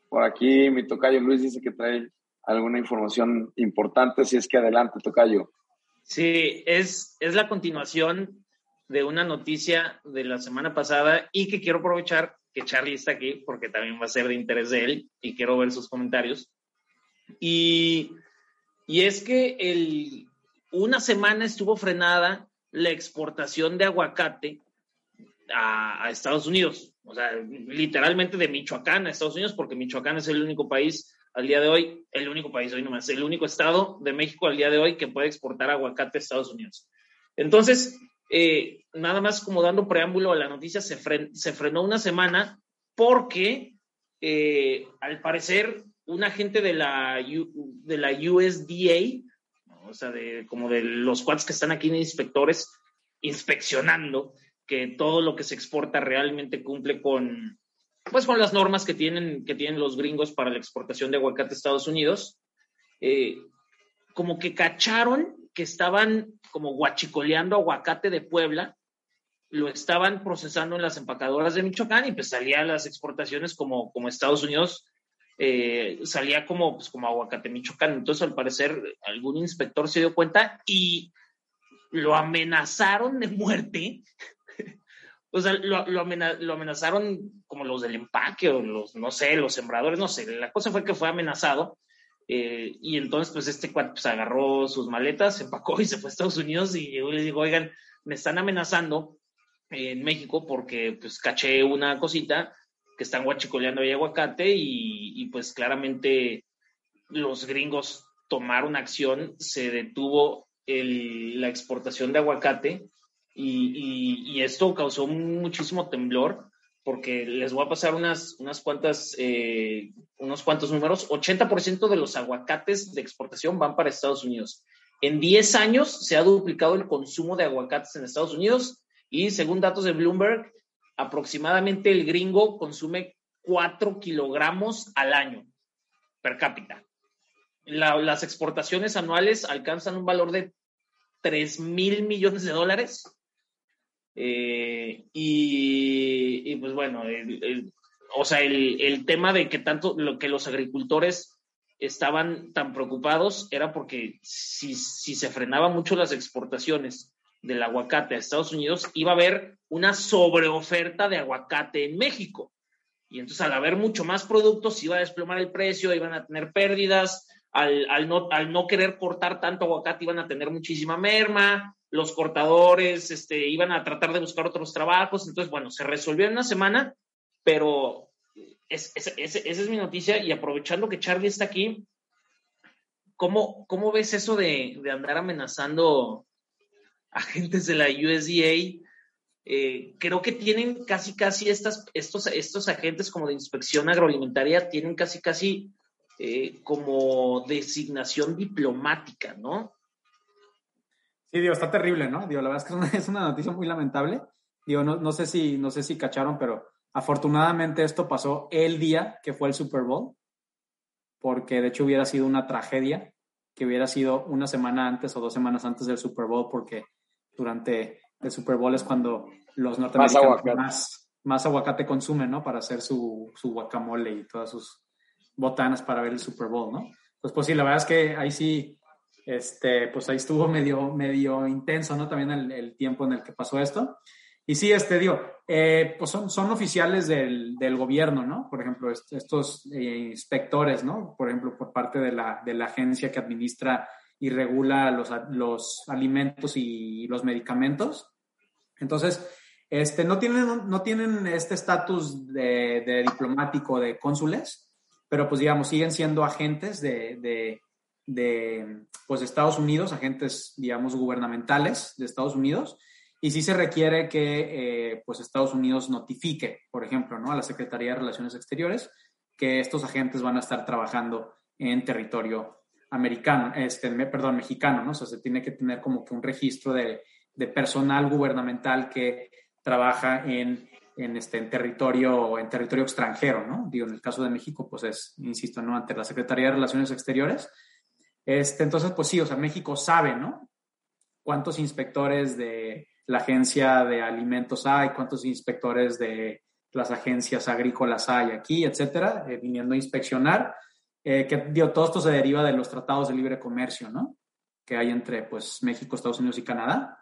Por aquí mi tocayo Luis dice que trae alguna información importante, si es que adelante, Tocayo. Sí, es, es la continuación de una noticia de la semana pasada y que quiero aprovechar que Charlie está aquí porque también va a ser de interés de él y quiero ver sus comentarios. Y, y es que el, una semana estuvo frenada la exportación de aguacate a, a, Estados Unidos, o sea, literalmente de Michoacán a Estados Unidos, porque Michoacán es el único país al día de hoy, el único país hoy nomás, el único estado de México al día de hoy que puede exportar aguacate a Estados Unidos. Entonces, eh, nada más como dando preámbulo a la noticia, se, se frenó una semana porque eh, al parecer un agente de la, de la USDA, o sea, de, como de los cuads que están aquí en inspectores, inspeccionando que todo lo que se exporta realmente cumple con, pues con las normas que tienen, que tienen los gringos para la exportación de aguacate a Estados Unidos, eh, como que cacharon que estaban como guachicoleando aguacate de Puebla, lo estaban procesando en las empacadoras de Michoacán y pues salía las exportaciones como, como Estados Unidos, eh, salía como, pues, como aguacate Michoacán. Entonces, al parecer, algún inspector se dio cuenta y lo amenazaron de muerte o lo, amenazaron como los del empaque o los, no sé, los sembradores, no sé. La cosa fue que fue amenazado. Eh, y entonces, pues este cuate pues, agarró sus maletas, se empacó y se fue a Estados Unidos. Y yo le digo, oigan, me están amenazando en México porque pues caché una cosita que están guachicoleando ahí aguacate y, pues claramente los gringos tomaron acción, se detuvo la exportación de aguacate y, esto causó muchísimo temblor porque les voy a pasar unas, unas cuantas, eh, unos cuantos números. 80% de los aguacates de exportación van para Estados Unidos. En 10 años se ha duplicado el consumo de aguacates en Estados Unidos y según datos de Bloomberg, aproximadamente el gringo consume 4 kilogramos al año per cápita. las exportaciones anuales alcanzan un valor de 3 mil millones de dólares. Eh, y, pues bueno, o sea, el, tema de que tanto lo que los agricultores estaban tan preocupados era porque si, si se frenaban mucho las exportaciones del aguacate a Estados Unidos, iba a haber una sobreoferta de aguacate en México. Y entonces al haber mucho más productos, iba a desplomar el precio, iban a tener pérdidas, al, no, al no querer cortar tanto aguacate, iban a tener muchísima merma, los cortadores este, iban a tratar de buscar otros trabajos. Entonces, bueno, se resolvió en una semana, pero esa es mi noticia. Y aprovechando que Charlie está aquí, ¿cómo, cómo ves eso de, de andar amenazando agentes de la USDA, eh, creo que tienen casi, casi estas, estos, estos agentes como de inspección agroalimentaria, tienen casi, casi eh, como designación diplomática, ¿no? Sí, digo, está terrible, ¿no? Digo, la verdad es que es una, noticia muy lamentable. Digo, no, no, sé si, no sé si cacharon, pero afortunadamente esto pasó el día que fue el Super Bowl, porque de hecho hubiera sido una tragedia que hubiera sido una semana antes o dos semanas antes del Super Bowl, porque durante el Super Bowl es cuando los norteamericanos más, más, aguacate consumen, ¿no? Para hacer su, su, guacamole y todas sus botanas para ver el Super Bowl, ¿no? Pues, pues sí, la verdad es que ahí sí, este, pues ahí estuvo medio, medio intenso, ¿no? También el, el tiempo en el que pasó esto. Y sí, este, digo, eh, pues son, son oficiales del, del, gobierno, ¿no? Por ejemplo, estos eh, inspectores, ¿no? Por ejemplo, por parte de la, de la agencia que administra y regula los, los alimentos y los medicamentos. Entonces, este, no, tienen, no tienen este estatus de, de, diplomático de cónsules, pero pues digamos, siguen siendo agentes de, de, de pues, Estados Unidos, agentes, digamos, gubernamentales de Estados Unidos, y sí se requiere que eh, pues Estados Unidos notifique, por ejemplo, ¿no? a la Secretaría de Relaciones Exteriores que estos agentes van a estar trabajando en territorio americano, este, perdón, mexicano, ¿no? Se tiene que tener como que un registro de, de personal gubernamental que trabaja en, en, este, en, territorio, en territorio extranjero, ¿no? Digo, en el caso de México, pues es, insisto, ¿no? Ante la Secretaría de Relaciones Exteriores. Este, entonces, pues sí, o sea, México sabe, ¿no? Cuántos inspectores de la Agencia de Alimentos hay, cuántos inspectores de las agencias agrícolas hay aquí, etcétera, eh, viniendo a inspeccionar eh, que todo esto se deriva de los tratados de libre comercio, ¿no? Que hay entre, pues, México, Estados Unidos y Canadá.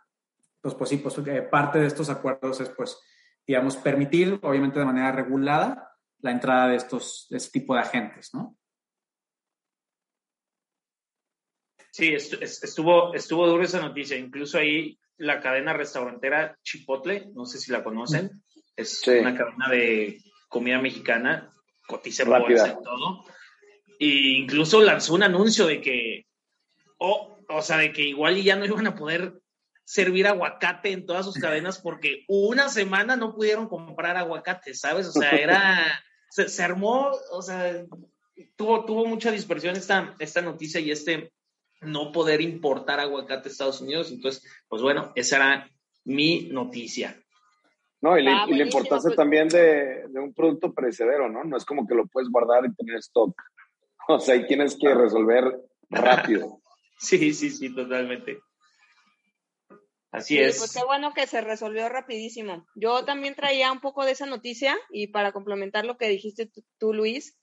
Pues, pues sí, pues eh, parte de estos acuerdos es, pues, digamos, permitir, obviamente de manera regulada, la entrada de estos, de este tipo de agentes, ¿no? Sí, estuvo, estuvo duro esa noticia. Incluso ahí la cadena restaurantera Chipotle, no sé si la conocen, es una cadena de comida mexicana, cotiza bolsa y todo e incluso lanzó un anuncio de que, o o sea, de que igual ya no iban a poder servir aguacate en todas sus cadenas porque una semana no pudieron comprar aguacate, ¿sabes? O sea, era, se, armó, o sea, tuvo, tuvo mucha dispersión esta, esta noticia y este no poder importar aguacate a Estados Unidos. Entonces, pues bueno, esa era mi noticia. No, y, la, importancia pues. también de, de, un producto perecedero, ¿no? No es como que lo puedes guardar y tener stock. O sea, ahí tienes que resolver rápido. sí, sí, sí, totalmente. Así es. Pues qué bueno que se resolvió rapidísimo. Yo también traía un poco de esa noticia y para complementar lo que dijiste tú, Luis,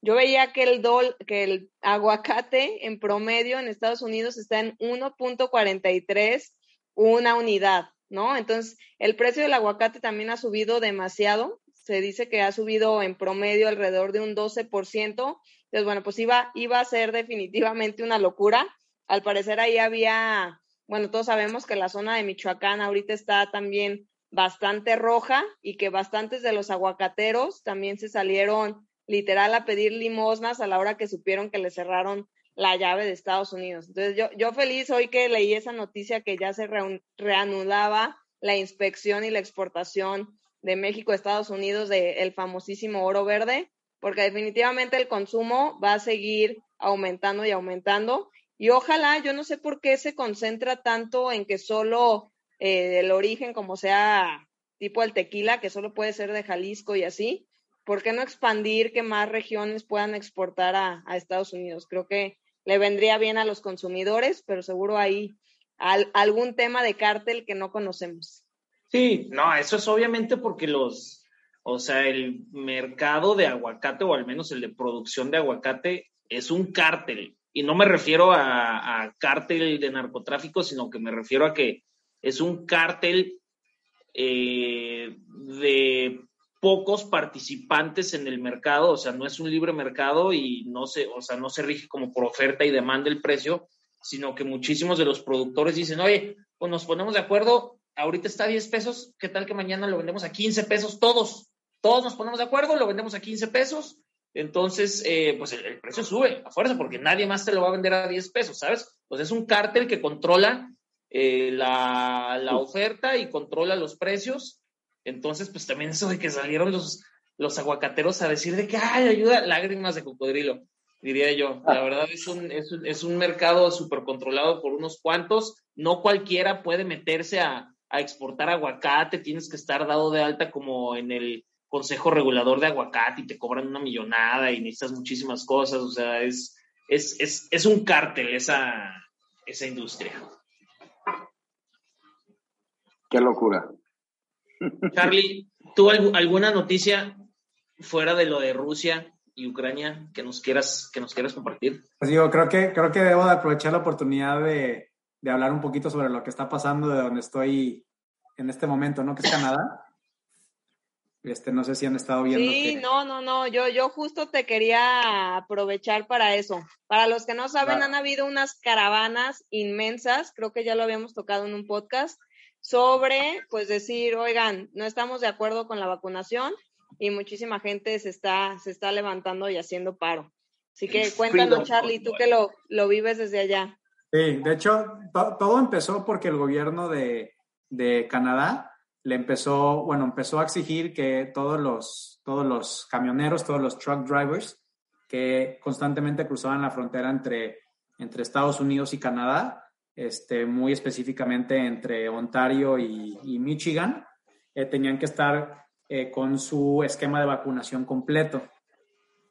yo veía que el dol, que el aguacate en promedio en Estados Unidos está en 1.43 una unidad, ¿no? Entonces, el precio del aguacate también ha subido demasiado. Se dice que ha subido en promedio alrededor de un 12%. Entonces, bueno, pues iba, iba a ser definitivamente una locura. Al parecer ahí había, bueno, todos sabemos que la zona de Michoacán ahorita está también bastante roja y que bastantes de los aguacateros también se salieron literal a pedir limosnas a la hora que supieron que le cerraron la llave de Estados Unidos. Entonces yo, yo feliz hoy que leí esa noticia que ya se reanudaba la inspección y la exportación de México a Estados Unidos del famosísimo oro verde, porque definitivamente el consumo va a seguir aumentando y aumentando. Y ojalá, yo no sé por qué se concentra tanto en que solo eh, el origen, como sea tipo el tequila, que solo puede ser de Jalisco y así, ¿por qué no expandir que más regiones puedan exportar a, Estados Unidos? Creo que le vendría bien a los consumidores, pero seguro hay algún tema de cártel que no conocemos. Sí, no, eso es obviamente porque los, o sea, el mercado de aguacate, o al menos el de producción de aguacate, es un cártel. Y no me refiero a, cártel de narcotráfico, sino que me refiero a que es un cártel eh, de pocos participantes en el mercado, o sea, no es un libre mercado y no se, o sea, no se rige como por oferta y demanda el precio, sino que muchísimos de los productores dicen, oye, pues nos ponemos de acuerdo, ahorita está a 10 pesos, ¿qué tal que mañana lo vendemos a 15 pesos todos? Todos nos ponemos de acuerdo, lo vendemos a 15 pesos, entonces, eh, pues el, precio sube a fuerza porque nadie más te lo va a vender a 10 pesos, ¿sabes? Pues es un cártel que controla eh, la, la, oferta y controla los precios. Entonces, pues también eso de que salieron los, los aguacateros a decir de que, ay, ayuda, lágrimas de cocodrilo, diría yo. La verdad es un, es un, es un mercado súper controlado por unos cuantos. No cualquiera puede meterse a, a exportar aguacate, tienes que estar dado de alta como en el consejo regulador de aguacate y te cobran una millonada y necesitas muchísimas cosas. O sea, es, es, es, es un cártel esa, esa industria. Qué locura. Charlie, ¿tú alguna noticia fuera de lo de Rusia y Ucrania que nos quieras, que nos quieras compartir? Pues digo, creo que, creo que debo de aprovechar la oportunidad de, de hablar un poquito sobre lo que está pasando de donde estoy en este momento, ¿no? Que es Canadá. Este, no sé si han estado viendo. Sí, no, no, no, yo, yo justo te quería aprovechar para eso. Para los que no saben, han habido unas caravanas inmensas, creo que ya lo habíamos tocado en un podcast, sobre, pues decir, oigan, no estamos de acuerdo con la vacunación y muchísima gente se está, se está levantando y haciendo paro. Así que cuéntanos, Charlie, tú que lo, lo vives desde allá. Sí, de hecho, todo empezó porque el gobierno de, de Canadá le empezó, bueno, empezó a exigir que todos los, todos los camioneros, todos los truck drivers que constantemente cruzaban la frontera entre, entre Estados Unidos y Canadá, este, muy específicamente entre Ontario y, Michigan, eh, tenían que estar eh, con su esquema de vacunación completo.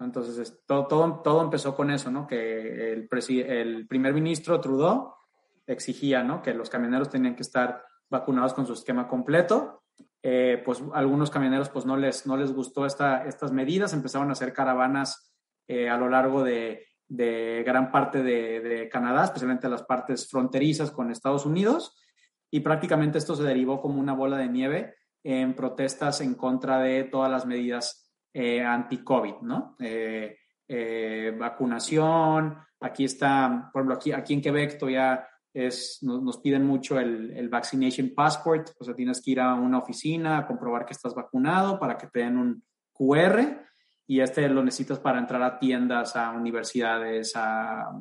Entonces, todo, todo, todo empezó con eso, ¿no? Que el, el primer ministro Trudeau exigía, ¿no? Que los camioneros tenían que estar vacunados con su esquema completo. Eh, pues algunos camioneros pues no les, no les gustó esta, estas medidas, empezaron a hacer caravanas eh, a lo largo de, de gran parte de, de, Canadá, especialmente las partes fronterizas con Estados Unidos, y prácticamente esto se derivó como una bola de nieve en protestas en contra de todas las medidas eh, anti-COVID, ¿no? vacunación, aquí está, por ejemplo, aquí, aquí en Quebec todavía es, nos, piden mucho el, el, vaccination passport, o sea, tienes que ir a una oficina a comprobar que estás vacunado para que te den un QR y este lo necesitas para entrar a tiendas, a universidades, a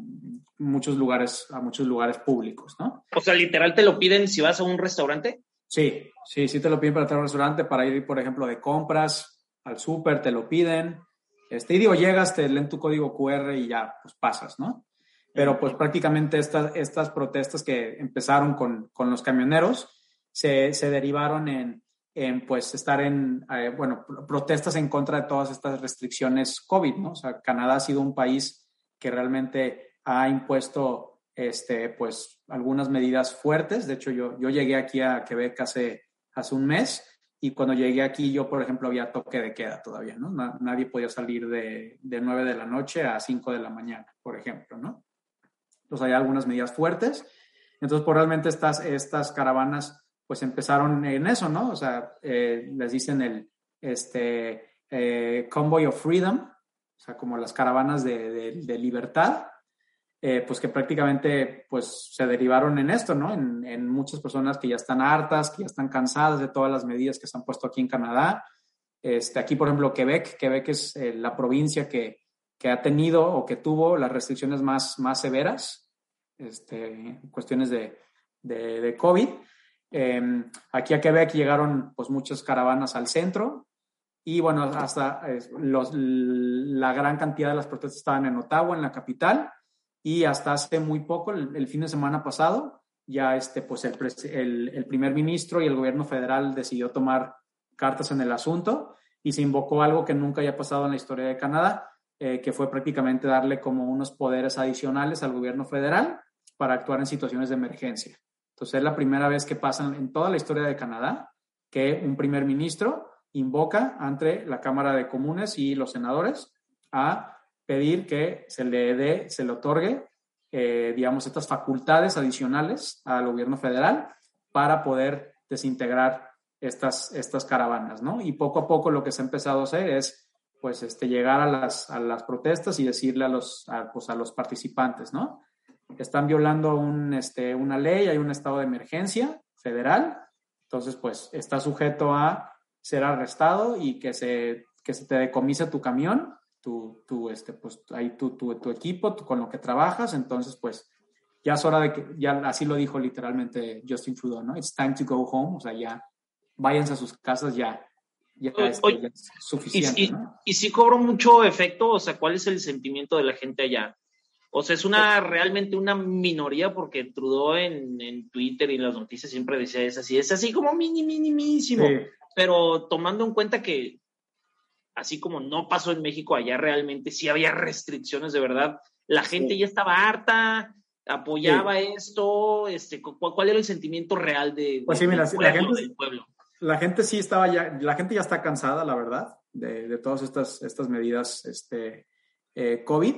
muchos lugares, a muchos lugares públicos, ¿no? O sea, literal te lo piden si vas a un restaurante. Sí, sí, sí te lo piden para entrar a un restaurante, para ir, por ejemplo, de compras al súper, te lo piden. Este, y digo, llegas, te leen tu código QR y ya, pues pasas, ¿no? pero pues prácticamente estas, estas protestas que empezaron con, con los camioneros se, se derivaron en, en, pues estar en, eh, bueno, protestas en contra de todas estas restricciones COVID, ¿no? O sea, Canadá ha sido un país que realmente ha impuesto, este, pues, algunas medidas fuertes. De hecho, yo, yo llegué aquí a Quebec hace, hace un mes y cuando llegué aquí yo, por ejemplo, había toque de queda todavía, ¿no? Nadie podía salir de, de 9 de la noche a 5 de la mañana, por ejemplo, ¿no? Entonces hay algunas medidas fuertes. Entonces, pues realmente estas, estas caravanas pues empezaron en eso, ¿no? O sea, eh, les dicen el este, eh, Convoy of Freedom, o sea, como las caravanas de, de, libertad. eh, pues que prácticamente pues se derivaron en esto, ¿no? En, muchas personas que ya están hartas, que ya están cansadas de todas las medidas que se han puesto aquí en Canadá. Este, aquí, por ejemplo, Quebec, Quebec es la provincia que, que, ha tenido o que tuvo las restricciones más, más severas, este, cuestiones de, de, de COVID. Em, aquí a Quebec llegaron pues muchas caravanas al centro y bueno, hasta los, la gran cantidad de las protestas estaban en Ottawa, en la capital, y hasta hace muy poco, el, fin de semana pasado, ya este, pues el, el, primer ministro y el gobierno federal decidió tomar cartas en el asunto y se invocó algo que nunca había pasado en la historia de Canadá, eh, que fue prácticamente darle como unos poderes adicionales al gobierno federal para actuar en situaciones de emergencia. Entonces es la primera vez que pasa en toda la historia de Canadá que un primer ministro invoca ante la Cámara de Comunes y los senadores a pedir que se le dé, se le otorgue, eh, digamos, estas facultades adicionales al gobierno federal para poder desintegrar estas, estas caravanas, ¿no? Y poco a poco lo que se ha empezado a hacer es, pues, este, llegar a las, a las protestas y decirle a los, a, pues, a los participantes, ¿no? Están violando un, este, una ley, hay un estado de emergencia federal, entonces, pues, está sujeto a ser arrestado y que se, que se te decomise tu camión tu, este, pues ahí tu, tu, tu equipo, con lo que trabajas, entonces pues ya es hora de que, ya así lo dijo literalmente Justin Trudeau, ¿no? It's time to go home, o sea, ya váyanse a sus casas, ya, ya, es, suficiente. Y, ¿no? y, si cobró mucho efecto, o sea, ¿cuál es el sentimiento de la gente allá? O sea, es una realmente una minoría porque Trudeau en, en Twitter y en las noticias siempre decía es así, es así como mini, minimísimo. Pero tomando en cuenta que así como no pasó en México, allá realmente sí había restricciones de verdad. La gente ya estaba harta, apoyaba esto, este, ¿cuál, era el sentimiento real de, pues mira, la gente, del pueblo? La gente sí estaba ya, la gente ya está cansada, la verdad, de, todas estas, estas medidas este, eh, COVID,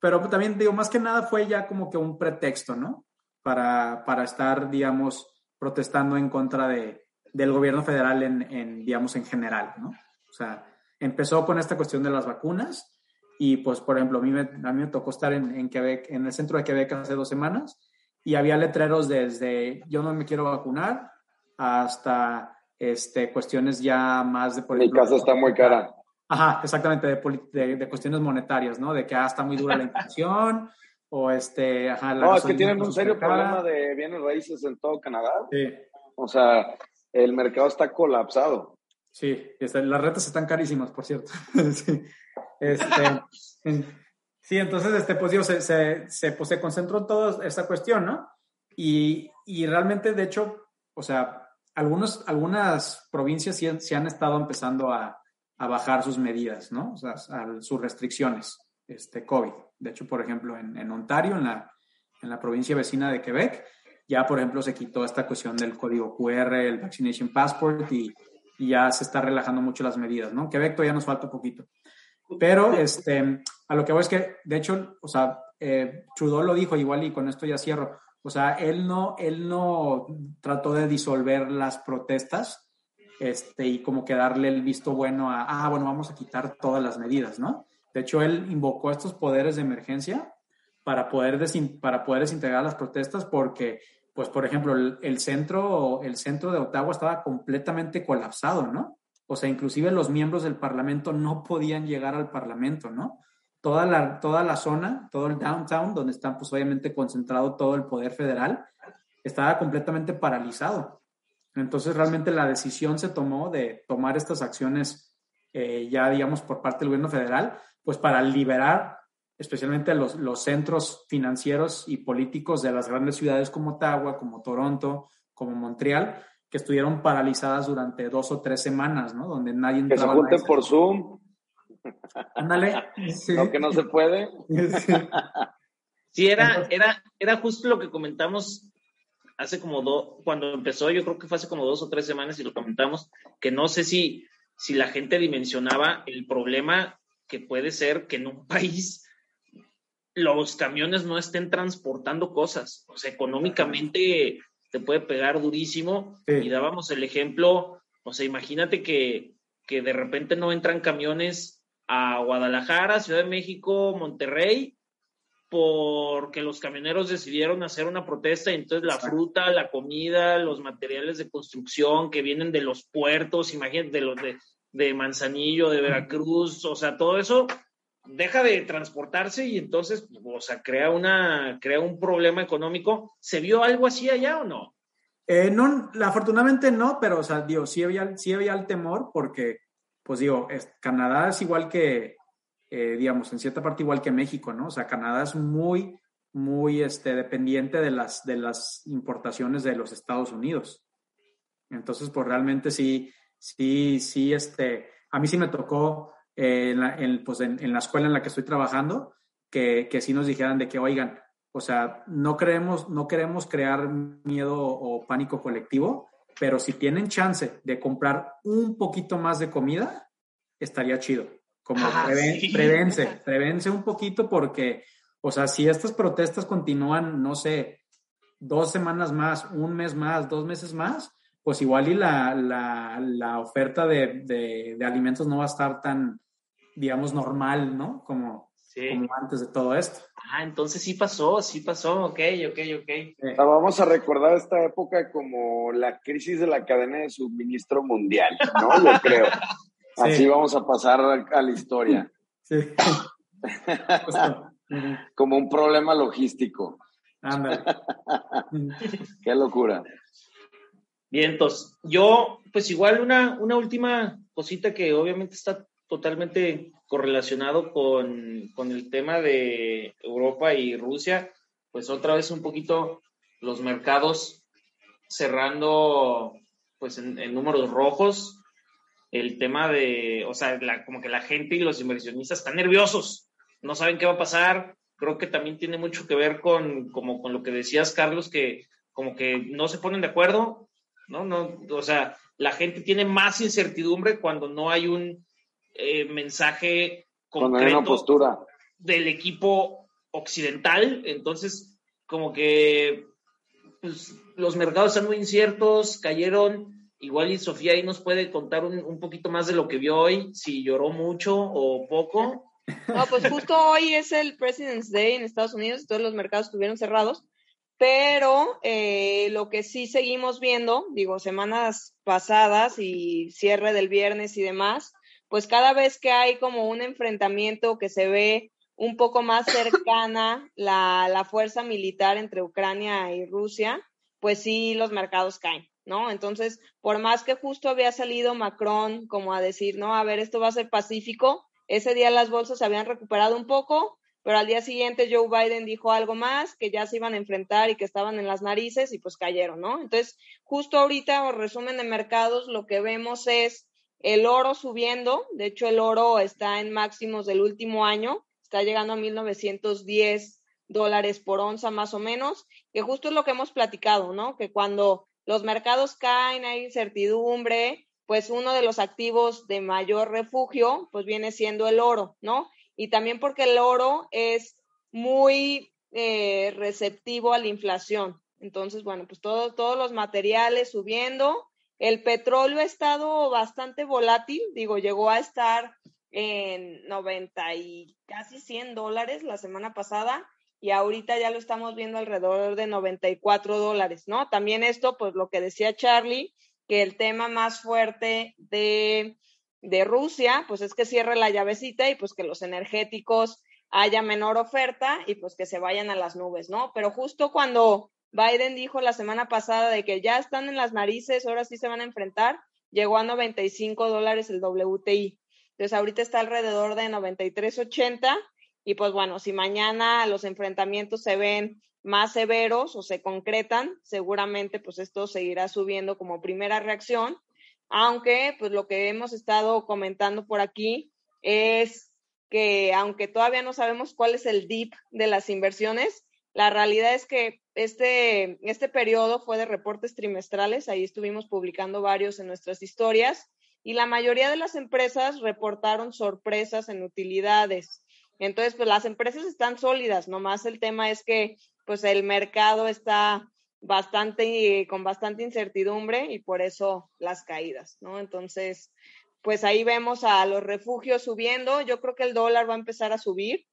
pero también digo, más que nada fue ya como que un pretexto, ¿no? Para, para estar, digamos, protestando en contra de, del gobierno federal en, en, digamos, en general, ¿no? O sea, empezó con esta cuestión de las vacunas y pues, por ejemplo, a mí me, a mí me tocó estar en, en, Quebec, en el centro de Quebec hace dos semanas y había letreros desde yo no me quiero vacunar hasta este, cuestiones ya más de... Por Mi casa está muy cara. Ajá, exactamente, de, de, cuestiones monetarias, ¿no? De que ah, está muy dura la inflación o este... Ajá, no, es que tienen un serio problema de bienes raíces en todo Canadá. Sí. O sea, el mercado está colapsado. Sí, este, las retas están carísimas, por cierto. sí. Este, sí, entonces, este, pues, digo, se, se, se, pues, se concentró en toda esta cuestión, ¿no? Y, y, realmente, de hecho, o sea, algunos, algunas provincias sí, sí han estado empezando a, a, bajar sus medidas, ¿no? O sea, sus restricciones, este, COVID. De hecho, por ejemplo, en, en Ontario, en la, en la provincia vecina de Quebec, ya, por ejemplo, se quitó esta cuestión del código QR, el Vaccination Passport y y ya se está relajando mucho las medidas, ¿no? Quebec todavía nos falta poquito. Pero este, a lo que voy es que, de hecho, o sea, eh, Trudeau lo dijo igual y con esto ya cierro. O sea, él no, él no trató de disolver las protestas este, y como que darle el visto bueno a, ah, bueno, vamos a quitar todas las medidas, ¿no? De hecho, él invocó estos poderes de emergencia para poder, para poder desintegrar las protestas porque pues por ejemplo, el, centro, el centro de Ottawa estaba completamente colapsado, ¿no? O sea, inclusive los miembros del Parlamento no podían llegar al Parlamento, ¿no? Toda la, toda la zona, todo el downtown, donde está pues obviamente concentrado todo el poder federal, estaba completamente paralizado. Entonces realmente la decisión se tomó de tomar estas acciones eh, ya digamos por parte del gobierno federal, pues para liberar especialmente los, los centros financieros y políticos de las grandes ciudades como Ottawa, como Toronto, como Montreal, que estuvieron paralizadas durante dos o tres semanas, ¿no? Donde nadie Que se junten por Zoom. Ándale. Lo que no se puede. Sí, era, era, era justo lo que comentamos hace como dos, cuando empezó, yo creo que fue hace como dos o tres semanas y lo comentamos, que no sé si, si la gente dimensionaba el problema que puede ser que en un país los camiones no estén transportando cosas. O sea, económicamente te puede pegar durísimo. Y dábamos el ejemplo, o sea, imagínate que, que de repente no entran camiones a Guadalajara, Ciudad de México, Monterrey, porque los camioneros decidieron hacer una protesta y entonces la fruta, la comida, los materiales de construcción que vienen de los puertos, imagínate, de los de, de Manzanillo, de Veracruz, o sea, todo eso deja de transportarse y entonces, o sea, crea, una, crea un problema económico. ¿Se vio algo así allá o no? Eh, no, afortunadamente no, pero, o sea, digo, sí había, sí había el temor porque, pues digo, Canadá es igual que, eh, digamos, en cierta parte igual que México, ¿no? O sea, Canadá es muy, muy este, dependiente de las, de las importaciones de los Estados Unidos. Entonces, pues realmente sí, sí, sí, este, a mí sí me tocó eh, en, la, pues en, la escuela en la que estoy trabajando, que, que sí nos dijeran de que, oigan, o sea, no queremos, no queremos crear miedo o pánico colectivo, pero si tienen chance de comprar un poquito más de comida, estaría chido. Como ah, prevense, un poquito porque, o sea, si estas protestas continúan, no sé, dos semanas más, un mes más, dos meses más, pues igual y la, la, oferta de, alimentos no va a estar tan, digamos, normal, ¿no? Como, como antes de todo esto. Ah, entonces sí pasó, sí pasó, ok, ok, ok. Vamos a recordar esta época como la crisis de la cadena de suministro mundial, ¿no? Yo creo. Así vamos a pasar a la historia. Sí. Como un problema logístico. Qué locura. Bien, entonces, yo, pues igual una, una última cosita que obviamente está totalmente correlacionado con, con, el tema de Europa y Rusia, pues otra vez un poquito los mercados cerrando pues en, en números rojos, el tema de, o sea, como que la gente y los inversionistas están nerviosos, no saben qué va a pasar. Creo que también tiene mucho que ver con, como con lo que decías, Carlos, que como que no se ponen de acuerdo, ¿no? no o sea, la gente tiene más incertidumbre cuando no hay un eh, mensaje concreto postura. del equipo occidental. Entonces, como que pues, los mercados están muy inciertos, cayeron Igual y Sofía ahí nos puede contar un, poquito más de lo que vio hoy, si lloró mucho o poco. No, pues justo hoy es el President's Day en Estados Unidos, todos los mercados estuvieron cerrados, pero eh, lo que sí seguimos viendo, digo, semanas pasadas y cierre del viernes y demás, pues cada vez que hay como un enfrentamiento que se ve un poco más cercana la, la fuerza militar entre Ucrania y Rusia, pues sí los mercados caen. ¿No? Entonces, por más que justo había salido Macron como a decir, no, a ver, esto va a ser pacífico, ese día las bolsas se habían recuperado un poco, pero al día siguiente Joe Biden dijo algo más, que ya se iban a enfrentar y que estaban en las narices y pues cayeron, ¿no? Entonces, justo ahorita, o resumen de mercados, lo que vemos es el oro subiendo, de hecho el oro está en máximos del último año, está llegando a 1910 dólares por onza más o menos, que justo es lo que hemos platicado, ¿no? Que cuando los mercados caen, hay incertidumbre, pues uno de los activos de mayor refugio, pues viene siendo el oro, ¿no? Y también porque el oro es muy eh, receptivo a la inflación. Entonces, bueno, pues todos los materiales subiendo. El petróleo ha estado bastante volátil, digo, llegó a estar en 90 y casi 100 dólares la semana pasada y ahorita ya lo estamos viendo alrededor de 94 dólares, ¿no? También esto, pues lo que decía Charlie, que el tema más fuerte de, de Rusia, pues es que cierre la llavecita y pues que los energéticos haya menor oferta y pues que se vayan a las nubes, ¿no? Pero justo cuando Biden dijo la semana pasada de que ya están en las narices, ahora sí se van a enfrentar, llegó a 95 dólares el WTI. Entonces ahorita está alrededor de 93.80 y pues bueno, si mañana los enfrentamientos se ven más severos o se concretan, seguramente pues esto seguirá subiendo como primera reacción, aunque pues lo que hemos estado comentando por aquí es que aunque todavía no sabemos cuál es el dip de las inversiones, la realidad es que este, este periodo fue de reportes trimestrales, ahí estuvimos publicando varios en nuestras historias, y la mayoría de las empresas reportaron sorpresas en utilidades. Entonces, pues las empresas están sólidas, nomás el tema es que pues el mercado está bastante, con bastante incertidumbre y por eso las caídas, ¿no? Entonces, pues ahí vemos a los refugios subiendo, yo creo que el dólar va a empezar a subir,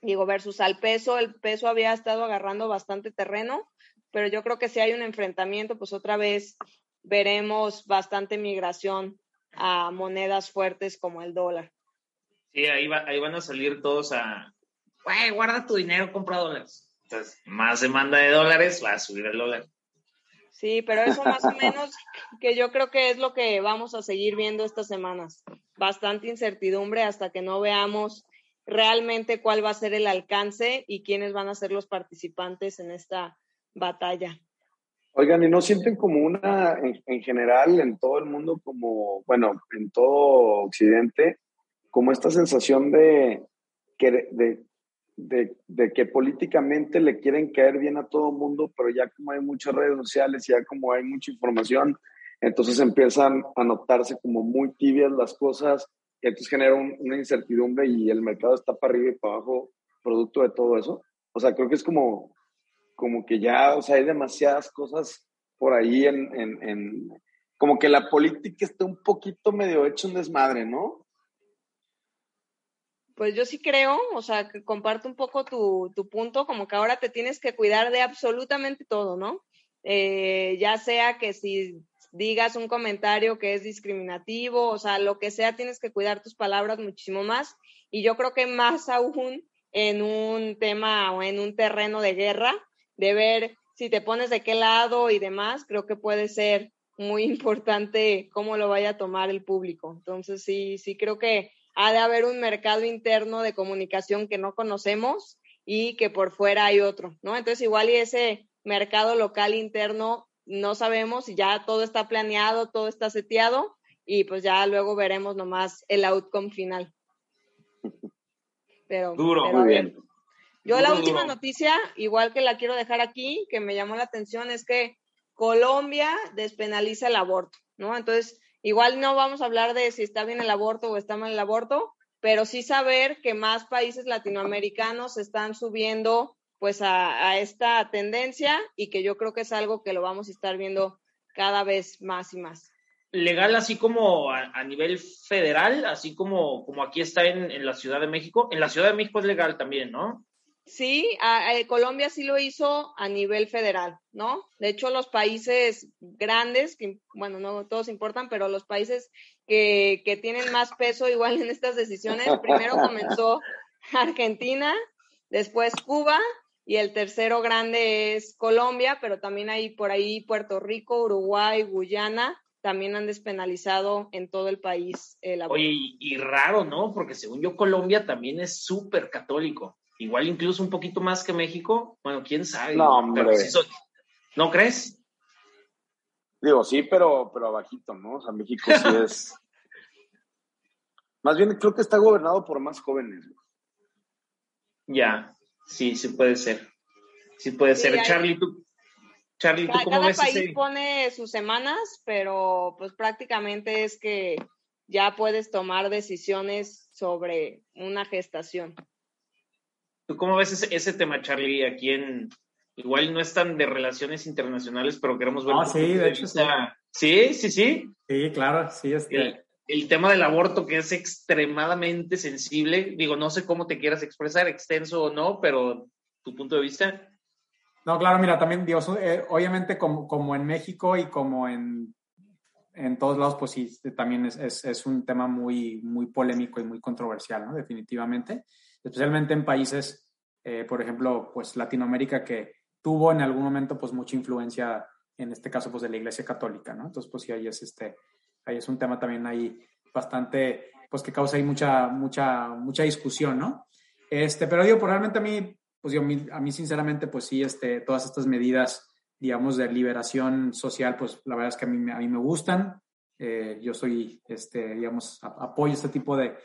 Digo, versus al peso, el peso había estado agarrando bastante terreno, pero yo creo que si hay un enfrentamiento, pues otra vez veremos bastante migración a monedas fuertes como el dólar. Sí, ahí, ahí van a salir todos a, güey, guarda tu dinero, compra dólares. Entonces, más demanda de dólares, va a subir el dólar. Sí, pero eso más o menos que yo creo que es lo que vamos a seguir viendo estas semanas. Bastante incertidumbre hasta que no veamos realmente cuál va a ser el alcance y quiénes van a ser los participantes en esta batalla. Oigan, ¿y no sienten como una, en, general, en todo el mundo, como, bueno, en todo Occidente, como esta sensación de, de, de, que políticamente le quieren caer bien a todo mundo, pero ya como hay muchas redes sociales, ya como hay mucha información, entonces empiezan a notarse como muy tibias las cosas, y entonces genera una incertidumbre y el mercado está para arriba y para abajo producto de todo eso. O sea, creo que es como, como que ya, o sea, hay demasiadas cosas por ahí en, en como que la política está un poquito medio hecho un desmadre, ¿no? Pues yo sí creo, o sea, que comparto un poco tu, tu punto, como que ahora te tienes que cuidar de absolutamente todo, ¿no? Eh, ya sea que si digas un comentario que es discriminativo, o sea, lo que sea, tienes que cuidar tus palabras muchísimo más. Y yo creo que más aún en un tema o en un terreno de guerra, de ver si te pones de qué lado y demás, creo que puede ser muy importante cómo lo vaya a tomar el público. Entonces, sí, sí creo que ha de haber un mercado interno de comunicación que no conocemos y que por fuera hay otro, ¿no? Entonces igual y ese mercado local interno no sabemos y ya todo está planeado, todo está seteado y pues ya luego veremos nomás el outcome final. Pero, duro, muy bien. Yo la última noticia, igual que la quiero dejar aquí, que me llamó la atención, es que Colombia despenaliza el aborto, ¿no? Entonces, Igual no vamos a hablar de si está bien el aborto o está mal el aborto, pero sí saber que más países latinoamericanos están subiendo pues a, esta tendencia y que yo creo que es algo que lo vamos a estar viendo cada vez más y más. Legal así como a, nivel federal, así como, como aquí está en, en, la Ciudad de México. En la Ciudad de México es legal también, ¿no? Sí, Colombia sí lo hizo a nivel federal, ¿no? De hecho, los países grandes, que, bueno, no todos importan, pero los países que, que tienen más peso igual en estas decisiones, primero comenzó Argentina, después Cuba y el tercero grande es Colombia, pero también hay por ahí Puerto Rico, Uruguay, Guyana, también han despenalizado en todo el país el aborto. Oye, y raro, ¿no? Porque según yo, Colombia también es súper católico igual incluso un poquito más que México. Bueno, quién sabe. No, hombre. ¿No crees? Digo, sí, pero, pero abajito, ¿no? O sea, México sí es. más bien creo que está gobernado por más jóvenes. Ya, sí, sí puede ser. Sí puede ser. Charlie, tú. Charlie, ¿tú cómo cada país pone sus semanas, pero pues prácticamente es que ya puedes tomar decisiones sobre una gestación. ¿Tú cómo ves ese, tema, Charlie? Aquí en, igual no es tan de relaciones internacionales, pero queremos ver. Ah, sí, de hecho sí. Sí, sí, sí. Sí, claro, sí. Este... El, tema del aborto que es extremadamente sensible, digo, no sé cómo te quieras expresar, extenso o no, pero tu punto de vista. No, claro, mira, también, Dios, eh, obviamente como, como en México y como en, en todos lados, pues sí, también es, es, es, un tema muy, muy polémico y muy controversial, ¿no? Definitivamente especialmente en países, eh, por ejemplo, pues Latinoamérica, que tuvo en algún momento pues mucha influencia, en este caso, pues de la Iglesia Católica, ¿no? Entonces, pues sí, ahí es, este, ahí es un tema también ahí bastante, pues que causa ahí mucha, mucha, mucha discusión, ¿no? Este, pero digo, pues realmente a mí, pues yo, a mí sinceramente, pues sí, este, todas estas medidas, digamos, de liberación social, pues la verdad es que a mí, a mí me gustan. Eh, yo soy, este, digamos, apoyo este tipo de,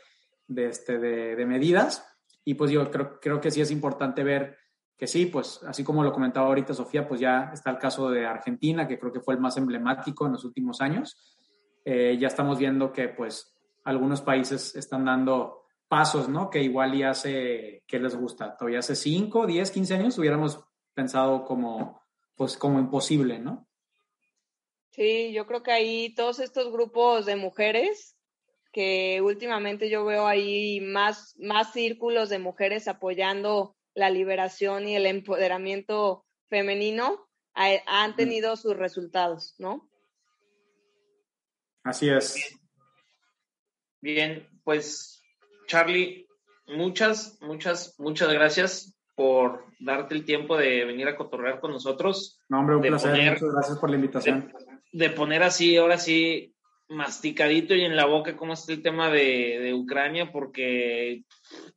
de, este, de, de medidas. Y pues yo creo, creo que sí es importante ver que sí, pues así como lo comentaba ahorita Sofía, pues ya está el caso de Argentina, que creo que fue el más emblemático en los últimos años. Eh, ya estamos viendo que pues algunos países están dando pasos, ¿no? Que igual ya hace, ¿qué les gusta? Todavía hace 5, 10, 15 años hubiéramos pensado como, pues como imposible, ¿no? Sí, yo creo que ahí todos estos grupos de mujeres que últimamente yo veo ahí más, más círculos de mujeres apoyando la liberación y el empoderamiento femenino, han tenido sus resultados, ¿no? Así es. Bien, pues Charlie, muchas, muchas, muchas gracias por darte el tiempo de venir a cotorrear con nosotros. No, hombre, un placer. muchas gracias por la invitación. De, poner así, ahora sí, masticadito y en la boca cómo está el tema de, de Ucrania, porque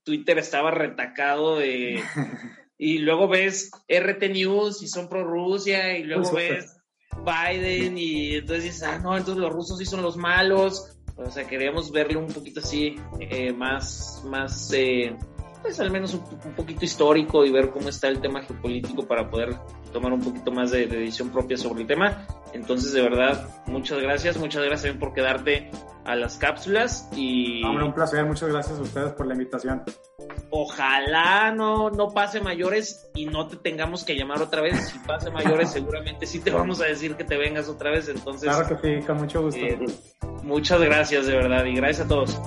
Twitter estaba retacado de... y luego ves RT News y son pro Rusia y luego ves Biden y entonces dices, ah, no, entonces los rusos sí son los malos. O sea, queríamos verlo un poquito así, eh, más, más, eh, pues al menos un, poquito histórico y ver cómo está el tema geopolítico para poder tomar un poquito más de, decisión propia sobre el tema. Entonces, de verdad, muchas gracias, muchas gracias también por quedarte a las cápsulas y... Hombre, un placer, muchas gracias a ustedes por la invitación. Ojalá no, no pase mayores y no te tengamos que llamar otra vez. Si pase mayores, seguramente sí te vamos a decir que te vengas otra vez. Entonces, claro que sí, con mucho gusto. Eh, muchas gracias, de verdad, y gracias a todos.